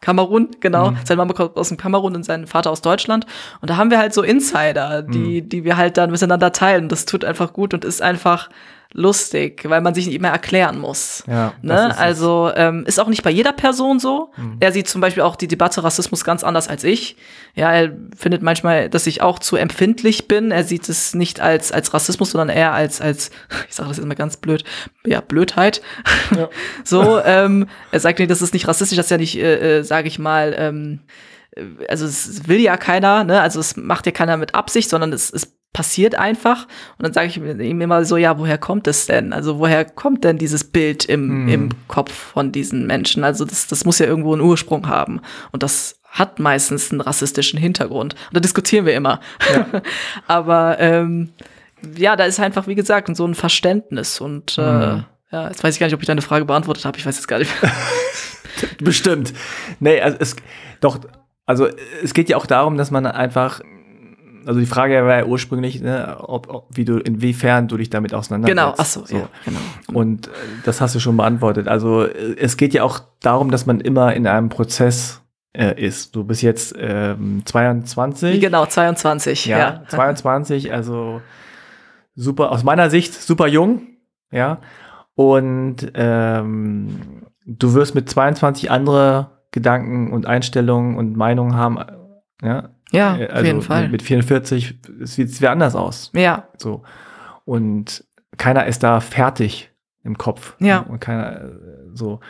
Kamerun, genau. Mhm. Seine Mama kommt aus dem Kamerun und sein Vater aus Deutschland. Und da haben wir halt so Insider, die, mhm. die wir halt dann miteinander teilen. Das tut einfach gut und ist einfach lustig, weil man sich nicht immer erklären muss. Ja, ne? Also ähm, ist auch nicht bei jeder Person so. Mhm. Er sieht zum Beispiel auch die Debatte Rassismus ganz anders als ich. Ja, er findet manchmal, dass ich auch zu empfindlich bin. Er sieht es nicht als als Rassismus, sondern eher als als ich sage das immer ganz blöd, ja Blödheit. Ja. so, ähm, er sagt mir, das ist nicht rassistisch, das ist ja nicht, äh, äh, sage ich mal. Ähm, äh, also es will ja keiner, ne? Also es macht ja keiner mit Absicht, sondern es, es passiert einfach. Und dann sage ich ihm immer so, ja, woher kommt es denn? Also woher kommt denn dieses Bild im, mhm. im Kopf von diesen Menschen? Also das, das muss ja irgendwo einen Ursprung haben. Und das hat meistens einen rassistischen Hintergrund. Und da diskutieren wir immer. Ja. Aber ähm, ja, da ist einfach, wie gesagt, so ein Verständnis. Und äh, mhm. ja, jetzt weiß ich gar nicht, ob ich deine Frage beantwortet habe. Ich weiß jetzt gar nicht mehr. Bestimmt. Nee, also es doch, also es geht ja auch darum, dass man einfach also die Frage war ja ursprünglich, ne, ob, ob, wie du, inwiefern du dich damit auseinandersetzt. Genau, ach so, so. Ja, genau. Und äh, das hast du schon beantwortet. Also äh, es geht ja auch darum, dass man immer in einem Prozess äh, ist. Du bist jetzt ähm, 22. Genau, 22, ja. ja. 22, also super, aus meiner Sicht super jung, ja. Und ähm, du wirst mit 22 andere Gedanken und Einstellungen und Meinungen haben, ja. Ja, also auf jeden Fall. Mit, mit 44 sieht es wieder anders aus. Ja. So. Und keiner ist da fertig im Kopf. Ja. Und keiner äh, so.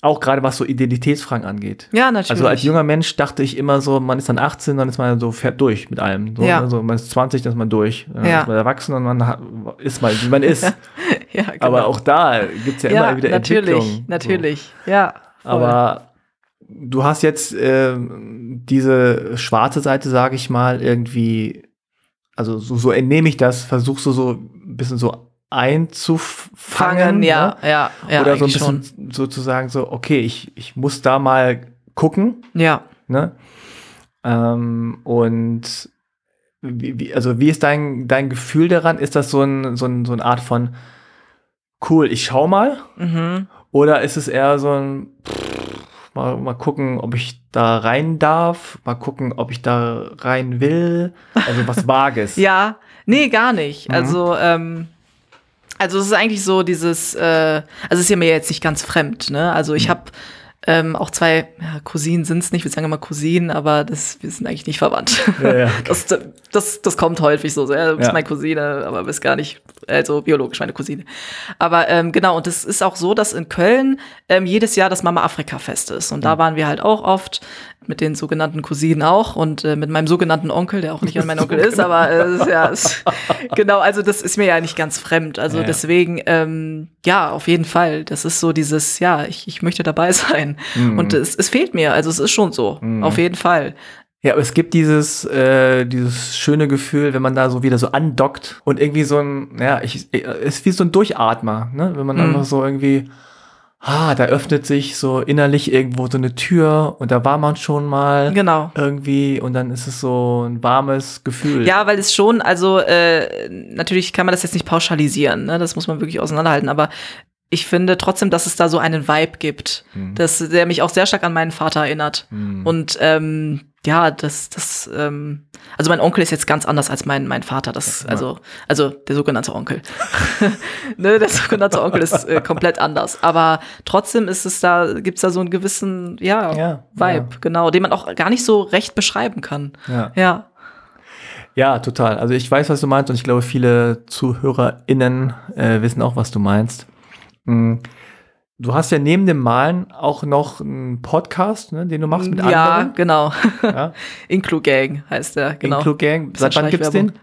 Auch gerade was so Identitätsfragen angeht. Ja, natürlich. Also als junger Mensch dachte ich immer so, man ist dann 18, dann ist man so fährt durch mit allem. So, Ja. Also man ist 20, dann ist man durch. Dann Ja. ist man erwachsen und man hat, ist mal, wie man ist. ja, genau. Aber auch da gibt es ja, ja, immer wieder natürlich, Entwicklung. natürlich. Ja. So. voll. Aber du hast jetzt ähm, diese schwarze Seite, sage ich mal, irgendwie, also so, so entnehme ich das, versuchst du so ein bisschen so einzufangen. fangen, ja, ne? ja, ja, Oder so ein bisschen schon. sozusagen so, okay, ich, ich muss da mal gucken, Ja. ne? Ähm, und wie, wie, also wie ist dein, dein Gefühl daran? Ist das so, ein, so, ein, so eine Art von cool, ich schau mal? Mhm. Oder ist es eher so ein pff, mal, mal gucken, ob ich da rein darf, mal gucken, ob ich da rein will? Also was Vages. Ja, nee, gar nicht. Mhm. Also, ähm, also es ist eigentlich so dieses, äh, also es ist ja mir jetzt nicht ganz fremd, ne? Also Mhm. ich habe ähm, auch zwei ja, Cousinen sind es nicht, wir sagen immer Cousinen, aber das, wir sind eigentlich nicht verwandt. Ja, ja, okay. das, das, das kommt häufig so. so ja, du bist meine Cousine, aber bist gar nicht, also biologisch meine Cousine. Aber ähm, genau, und es ist auch so, dass in Köln ähm, jedes Jahr das Mama Afrika Fest ist. Und da Mhm. waren wir halt auch oft mit den sogenannten Cousinen auch und äh, mit meinem sogenannten Onkel, der auch nicht mein Onkel ist, aber äh, ist, ja, ist, genau, also das ist mir ja nicht ganz fremd. Also Ja. deswegen, ähm, ja, auf jeden Fall. Das ist so dieses, ja, ich, ich möchte dabei sein. Mhm. Und es, es fehlt mir, also es ist schon so, Mhm. auf jeden Fall. Ja, aber es gibt dieses, äh, dieses schöne Gefühl, wenn man da so wieder so andockt und irgendwie so ein, ja, ich, es ist wie so ein Durchatmer, ne? Wenn man Mhm. einfach so irgendwie, ah, da öffnet sich so innerlich irgendwo so eine Tür und da war man schon mal Genau. irgendwie und dann ist es so ein warmes Gefühl. Ja, weil es schon, also äh, natürlich kann man das jetzt nicht pauschalisieren, ne? das muss man wirklich auseinanderhalten, aber ich finde trotzdem, dass es da so einen Vibe gibt, Mhm. dass, der mich auch sehr stark an meinen Vater erinnert. Mhm. Und ähm, ja, das, das, ähm, also mein Onkel ist jetzt ganz anders als mein, mein Vater. Das, Ja. also, also der sogenannte Onkel. ne, der sogenannte Onkel ist äh, komplett anders. Aber trotzdem ist es da, gibt's da so einen gewissen, ja, Ja, Vibe, genau, den man auch gar nicht so recht beschreiben kann. ja. Ja. ja, total. Also ich weiß, was du meinst und ich glaube, viele ZuhörerInnen äh, wissen auch, was du meinst. Mhm. Du hast ja neben dem Malen auch noch einen Podcast, ne, den du machst mit ja, anderen. genau. Ja, Inclu Gang heißt der, genau. Inclu Gang. Seit wann gibt's den?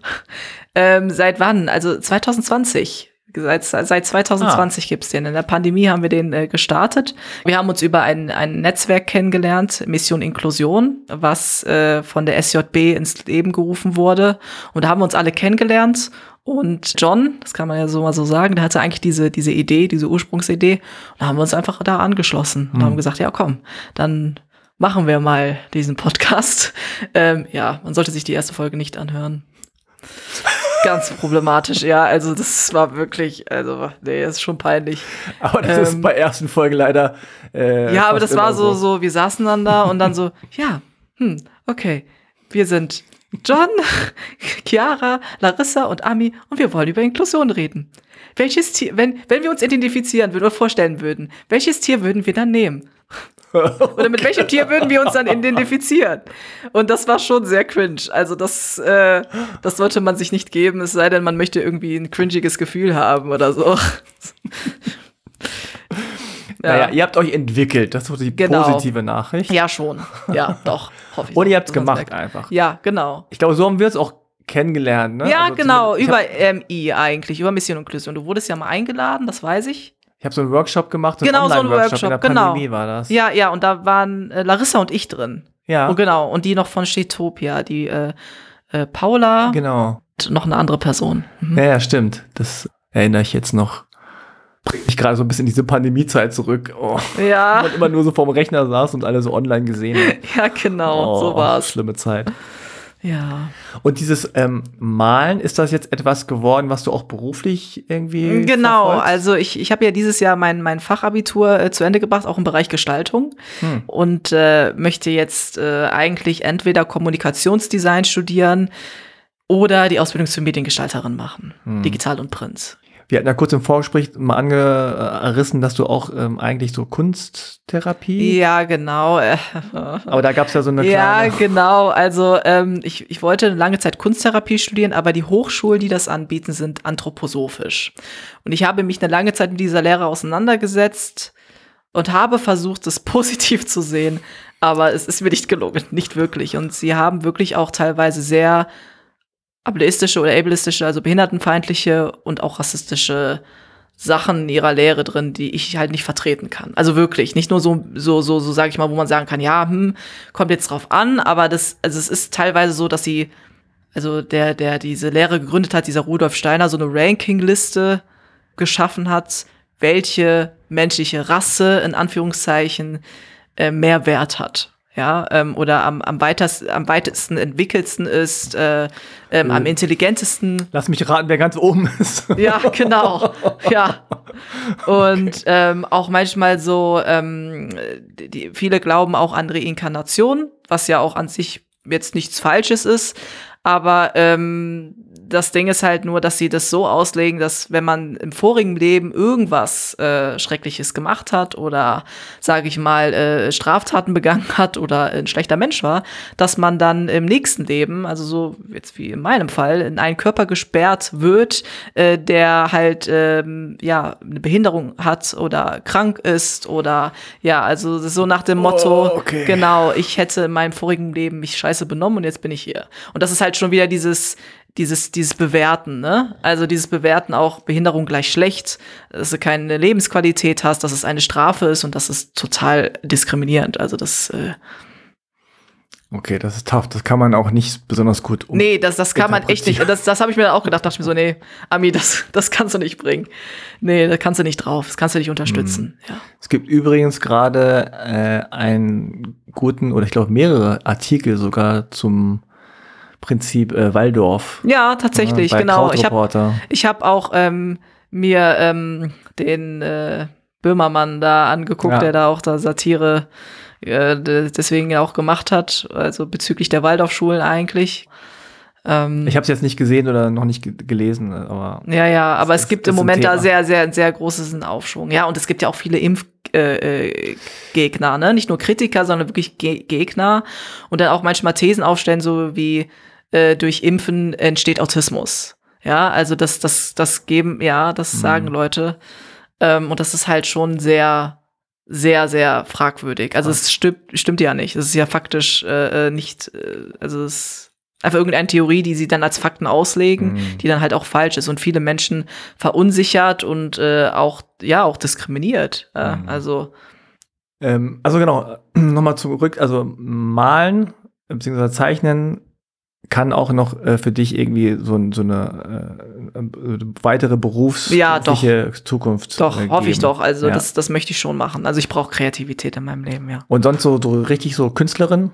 Ähm, seit wann? Also 2020. Seit, seit 2020 gibt's den. In der Pandemie haben wir den äh, gestartet. Wir haben uns über ein, ein Netzwerk kennengelernt, Mission Inklusion, was äh, von der SJB ins Leben gerufen wurde. Und da haben wir uns alle kennengelernt. Und John, das kann man ja so mal so sagen, der hatte eigentlich diese, diese Idee, diese Ursprungsidee. Und da haben wir uns einfach da angeschlossen und Hm. haben gesagt, ja komm, dann machen wir mal diesen Podcast. Ähm, ja, man sollte sich die erste Folge nicht anhören. Ganz problematisch, ja. Also das war wirklich, also nee, das ist schon peinlich. Aber das ist Ähm, bei ersten Folgen leider. Äh, ja, aber das war so, so, wir saßen dann da und dann so, ja, hm, okay, wir sind John, Chiara, Larissa und Ami und wir wollen über Inklusion reden. Welches Tier, wenn, wenn wir uns identifizieren würden oder vorstellen würden, welches Tier würden wir dann nehmen? Oder mit welchem Tier würden wir uns dann identifizieren? Und das war schon sehr cringe. Also das, äh, das sollte man sich nicht geben, es sei denn, man möchte irgendwie ein cringiges Gefühl haben oder so. Naja, ihr habt euch entwickelt. Das ist so die Genau. positive Nachricht. Ja, schon. Ja, doch, hoffe ich. Und doch. ihr habt's Sonst gemacht einfach. Ja, genau. Ich glaube, so haben wir es auch kennengelernt. Ne? Ja, Also genau, über MI eigentlich, über Mission Inklusion. Du wurdest ja mal eingeladen, das weiß ich. Ich habe so einen Workshop gemacht. so einen Genau, so einen. Workshop, In der genau. Pandemie war das. Ja, ja, und da waren äh, Larissa und ich drin. Ja, Und genau, und die noch von Stetopia, die äh, äh, Paula genau. und noch eine andere Person. Mhm. Ja, ja, stimmt. Das erinnere ich jetzt noch. Bringt mich gerade so ein bisschen in diese Pandemiezeit zurück. Oh. Ja, Man immer nur so vorm Rechner saß und alle so online gesehen hat. ja, genau, Oh, so war's. Schlimme Zeit. Ja. Und dieses ähm, Malen, ist das jetzt etwas geworden, was du auch beruflich irgendwie Genau, verfolgst? also ich, ich habe ja dieses Jahr mein, mein Fachabitur äh, zu Ende gebracht, auch im Bereich Gestaltung. Hm. Und äh, möchte jetzt äh, eigentlich entweder Kommunikationsdesign studieren oder die Ausbildung zur Mediengestalterin machen, hm. digital und Print. Wir hatten ja kurz im Vorgespräch mal angerissen, dass du auch ähm, eigentlich so Kunsttherapie. Ja, genau. aber da gab es ja so eine kleine. Ja, genau. Also ähm, ich, ich wollte lange Zeit Kunsttherapie studieren, aber die Hochschulen, die das anbieten, sind anthroposophisch. Und ich habe mich eine lange Zeit mit dieser Lehre auseinandergesetzt und habe versucht, es positiv zu sehen, aber es ist mir nicht gelungen, nicht wirklich. Und sie haben wirklich auch teilweise sehr ableistische oder ableistische, also behindertenfeindliche und auch rassistische Sachen in ihrer Lehre drin, die ich halt nicht vertreten kann. Also wirklich, nicht nur so, so, so, so sage ich mal, wo man sagen kann, ja, hm, kommt jetzt drauf an, aber das, also es ist teilweise so, dass sie, also der, der diese Lehre gegründet hat, dieser Rudolf Steiner, so eine Rankingliste geschaffen hat, welche menschliche Rasse in Anführungszeichen äh, mehr Wert hat ja, ähm, oder am, am, weitest, am weitesten entwickelsten ist, äh, ähm, am hm. intelligentesten. Lass mich raten, wer ganz oben ist. Ja, genau. ja. Und ähm, auch manchmal so, ähm, die, viele glauben auch an Reinkarnation, was ja auch an sich jetzt nichts Falsches ist, aber ähm, das Ding ist halt nur, dass sie das so auslegen, dass wenn man im vorigen Leben irgendwas äh, Schreckliches gemacht hat oder, sage ich mal, äh, Straftaten begangen hat oder ein schlechter Mensch war, dass man dann im nächsten Leben, also so jetzt wie in meinem Fall, in einen Körper gesperrt wird, äh, der halt ähm, ja eine Behinderung hat oder krank ist oder ja, also so nach dem Motto, oh, okay. genau, ich hätte in meinem vorigen Leben mich scheiße benommen und jetzt bin ich hier. Und das ist halt schon wieder dieses dieses, dieses Bewerten, ne? Also dieses Bewerten auch Behinderung gleich schlecht, dass du keine Lebensqualität hast, dass es eine Strafe ist und das ist total diskriminierend. Also das äh Okay, das ist tough. Das kann man auch nicht besonders gut um. Nee, das, das kann man echt nicht. Das, das habe ich mir auch gedacht. Dachte ich mir so, nee, Ami, das, das kannst du nicht bringen. Nee, da kannst du nicht drauf. Das kannst du nicht unterstützen. Mhm. Ja. Es gibt übrigens gerade äh, einen guten, oder ich glaube mehrere Artikel sogar zum Prinzip äh, Waldorf. Ja, tatsächlich, äh, genau. Ich habe ich hab auch ähm, mir ähm, den äh, Böhmermann da angeguckt, ja. der da auch da Satire äh, deswegen auch gemacht hat, also bezüglich der Waldorfschulen eigentlich. Ähm, ich habe es jetzt nicht gesehen oder noch nicht gelesen, aber. Ja, ja, aber es ist, gibt im Moment da sehr, sehr, sehr großes Aufschwung. Ja, und es gibt ja auch viele Impfgegner, äh, äh ne? Nicht nur Kritiker, sondern wirklich Ge Gegner. Und dann auch manchmal Thesen aufstellen, so wie äh, durch Impfen entsteht Autismus. Ja, also das, das, das geben, ja, das mhm. sagen Leute. Ähm, und das ist halt schon sehr, sehr, sehr fragwürdig. Also es stimmt, stimmt ja nicht. Es ist ja faktisch äh, äh nicht, äh, also es einfach irgendeine Theorie, die sie dann als Fakten auslegen, mhm. die dann halt auch falsch ist und viele Menschen verunsichert und äh, auch, ja, auch diskriminiert. Äh, mhm. Also. Ähm, also genau, nochmal zurück, also malen bzw. zeichnen kann auch noch äh, für dich irgendwie so, so eine äh, äh weitere berufliche ja, doch. Zukunft Doch, äh, hoffe ich doch. Also ja. das, das möchte ich schon machen. Also ich brauche Kreativität in meinem Leben, ja. Und sonst so, so richtig so Künstlerin?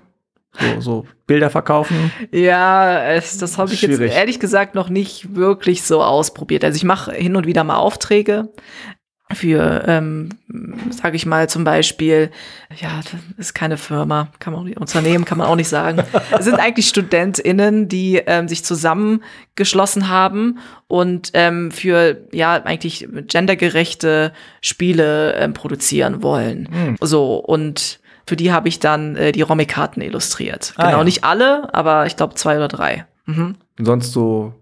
So, so Bilder verkaufen? Ja, es, das habe ich Schwierig. jetzt ehrlich gesagt noch nicht wirklich so ausprobiert. Also ich mache hin und wieder mal Aufträge für, ähm, sage ich mal zum Beispiel, ja, das ist keine Firma, kann man auch nicht, Unternehmen kann man auch nicht sagen. es sind eigentlich StudentInnen, die ähm, sich zusammengeschlossen haben und ähm, für ja eigentlich gendergerechte Spiele ähm, produzieren wollen. Mhm. So und für die habe ich dann äh, die Romic-Karten illustriert. Ah, genau, ja. nicht alle, aber ich glaube zwei oder drei. Mhm. Sonst so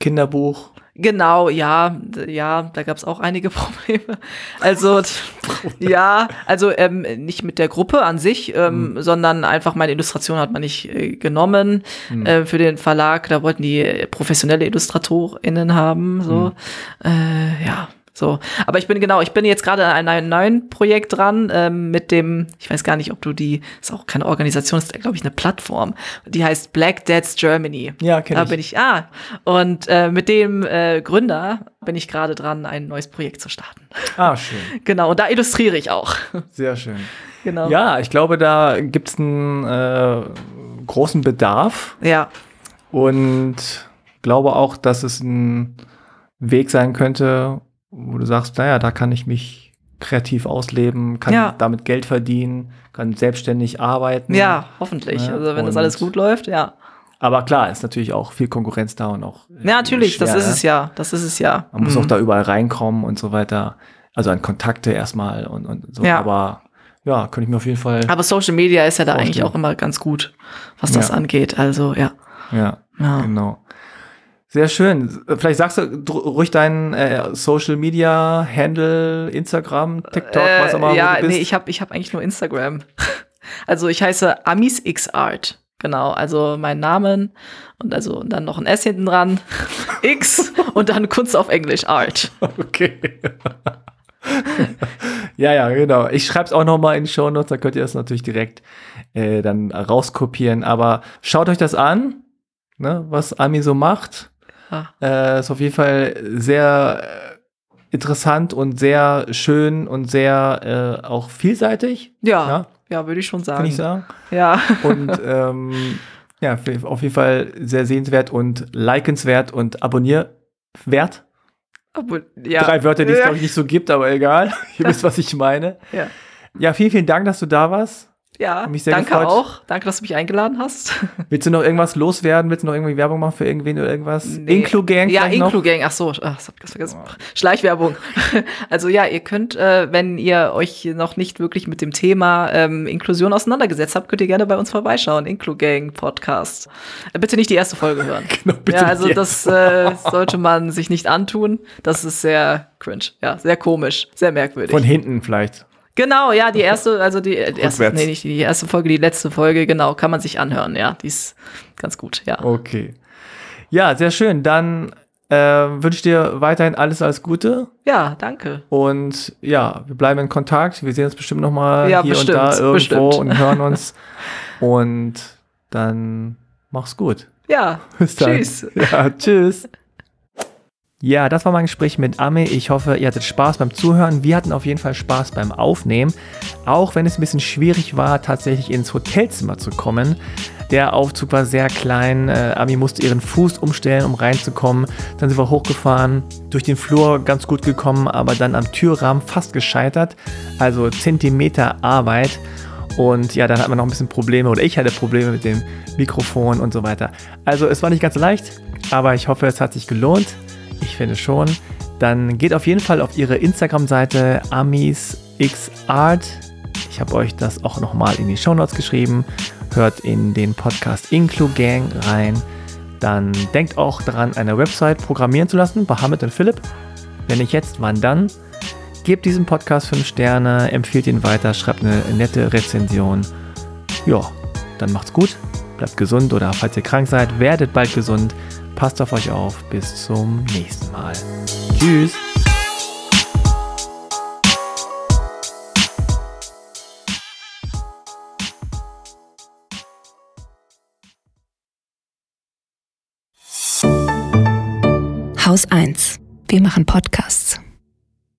Kinderbuch? Genau, ja, ja, da gab es auch einige Probleme. Also ja, also ähm, nicht mit der Gruppe an sich, ähm, mhm. sondern einfach meine Illustration hat man nicht äh, genommen mhm. äh, für den Verlag. Da wollten die professionelle IllustratorInnen haben. So, mhm. äh, ja, so, aber ich bin genau, ich bin jetzt gerade an einem neuen Projekt dran ähm, mit dem, ich weiß gar nicht, ob du die, ist auch keine Organisation, ist glaube ich eine Plattform, die heißt Black Dads Germany. Ja, kenn Da bin ich, ah, und äh, mit dem äh, Gründer bin ich gerade dran, ein neues Projekt zu starten. Ah, schön. genau, und da illustriere ich auch. Sehr schön. Genau. Ja, ich glaube, da gibt es einen äh, großen Bedarf. Ja. Und glaube auch, dass es ein Weg sein könnte, wo du sagst, naja, da kann ich mich kreativ ausleben, kann ja. damit Geld verdienen, kann selbstständig arbeiten. Ja, hoffentlich. Ja, also wenn das alles gut läuft, ja. Aber klar, ist natürlich auch viel Konkurrenz da und auch. Ja, natürlich, schwer, das ist ne? es ja. Das ist es ja. Man muss Mhm. auch da überall reinkommen und so weiter. Also an Kontakte erstmal und, und so. Ja. Aber ja, könnte ich mir auf jeden Fall. Aber Social Media ist ja da eigentlich auch immer ganz gut, was das Ja. angeht. Also, ja. Ja, ja. genau. Sehr schön. Vielleicht sagst du ruhig deinen äh, Social Media Handle, Instagram, TikTok, was auch immer. Äh, ja, wo du bist. nee, ich habe ich hab eigentlich nur Instagram. Also ich heiße Amis X Art. Genau, also mein Namen und also und dann noch ein S hinten dran, X und dann Kunst auf Englisch Art. Okay. ja, ja, genau. Ich schreibe es auch nochmal in die Show Notes, da könnt ihr das natürlich direkt äh, dann rauskopieren. Aber schaut euch das an, ne, was Ami so macht. Ja. Äh, ist auf jeden Fall sehr äh, interessant und sehr schön und sehr äh, auch vielseitig, Ja, Ja. ja, würde ich schon kann ich sagen. sagen. Ja, Und ähm, ja, auf jeden Fall sehr sehenswert und likenswert und abonnierwert. aber, ja. Drei Wörter, die es, glaube ich, nicht so gibt, aber egal. Ihr wisst, was ich meine. Ja. Ja, vielen, vielen Dank, dass du da warst. Ja, danke gefreut. auch. Danke, dass du mich eingeladen hast. Willst du noch irgendwas loswerden? Willst du noch irgendwie Werbung machen für irgendwen oder irgendwas? Nee. Inclu-Gang Ja? Inclu-Gang. Ach so, ach, das hab ich vergessen. Schleichwerbung. Also ja, ihr könnt, äh, wenn ihr euch noch nicht wirklich mit dem Thema ähm, Inklusion auseinandergesetzt habt, könnt ihr gerne bei uns vorbeischauen. Inclu-Gang Podcast. Äh, bitte nicht die erste Folge hören. Genau, bitte ja, also das äh, sollte man sich nicht antun. Das ist sehr cringe. Ja, sehr komisch, sehr merkwürdig. Von hinten vielleicht. Genau, ja, die erste, also die äh, erste, nee, nicht die erste Folge, die letzte Folge, genau, kann man sich anhören, ja, die ist ganz gut, ja. Okay. Ja, sehr schön. Dann äh, wünsche ich dir weiterhin alles, alles Gute. Ja, danke. Und ja, wir bleiben in Kontakt. Wir sehen uns bestimmt noch mal Ja, hier bestimmt, und da irgendwo bestimmt. und hören uns. und dann mach's gut. Ja, Bis dann. tschüss. Ja, tschüss. Ja, das war mein Gespräch mit Ami. Ich hoffe, ihr hattet Spaß beim Zuhören. Wir hatten auf jeden Fall Spaß beim Aufnehmen. Auch wenn es ein bisschen schwierig war, tatsächlich ins Hotelzimmer zu kommen. Der Aufzug war sehr klein. Äh, Ami musste ihren Fuß umstellen, um reinzukommen. Dann sind wir hochgefahren, durch den Flur ganz gut gekommen, aber dann am Türrahmen fast gescheitert. Also Zentimeter Arbeit. Und ja, dann hat man noch ein bisschen Probleme oder ich hatte Probleme mit dem Mikrofon und so weiter. Also es war nicht ganz leicht, aber ich hoffe, es hat sich gelohnt. Ich finde schon. Dann geht auf jeden Fall auf ihre Instagram-Seite amisxart. Ich habe euch das auch nochmal in die Shownotes geschrieben. Hört in den Podcast Inclu Gang rein. Dann denkt auch daran, eine Website programmieren zu lassen bei und Philipp. Wenn nicht jetzt, wann dann? Gebt diesem Podcast 5 Sterne, empfiehlt ihn weiter, schreibt eine nette Rezension. Ja, dann macht's gut, bleibt gesund oder falls ihr krank seid, werdet bald gesund. Passt auf euch auf. Bis zum nächsten Mal. Tschüss. Haus 1. Wir machen Podcasts.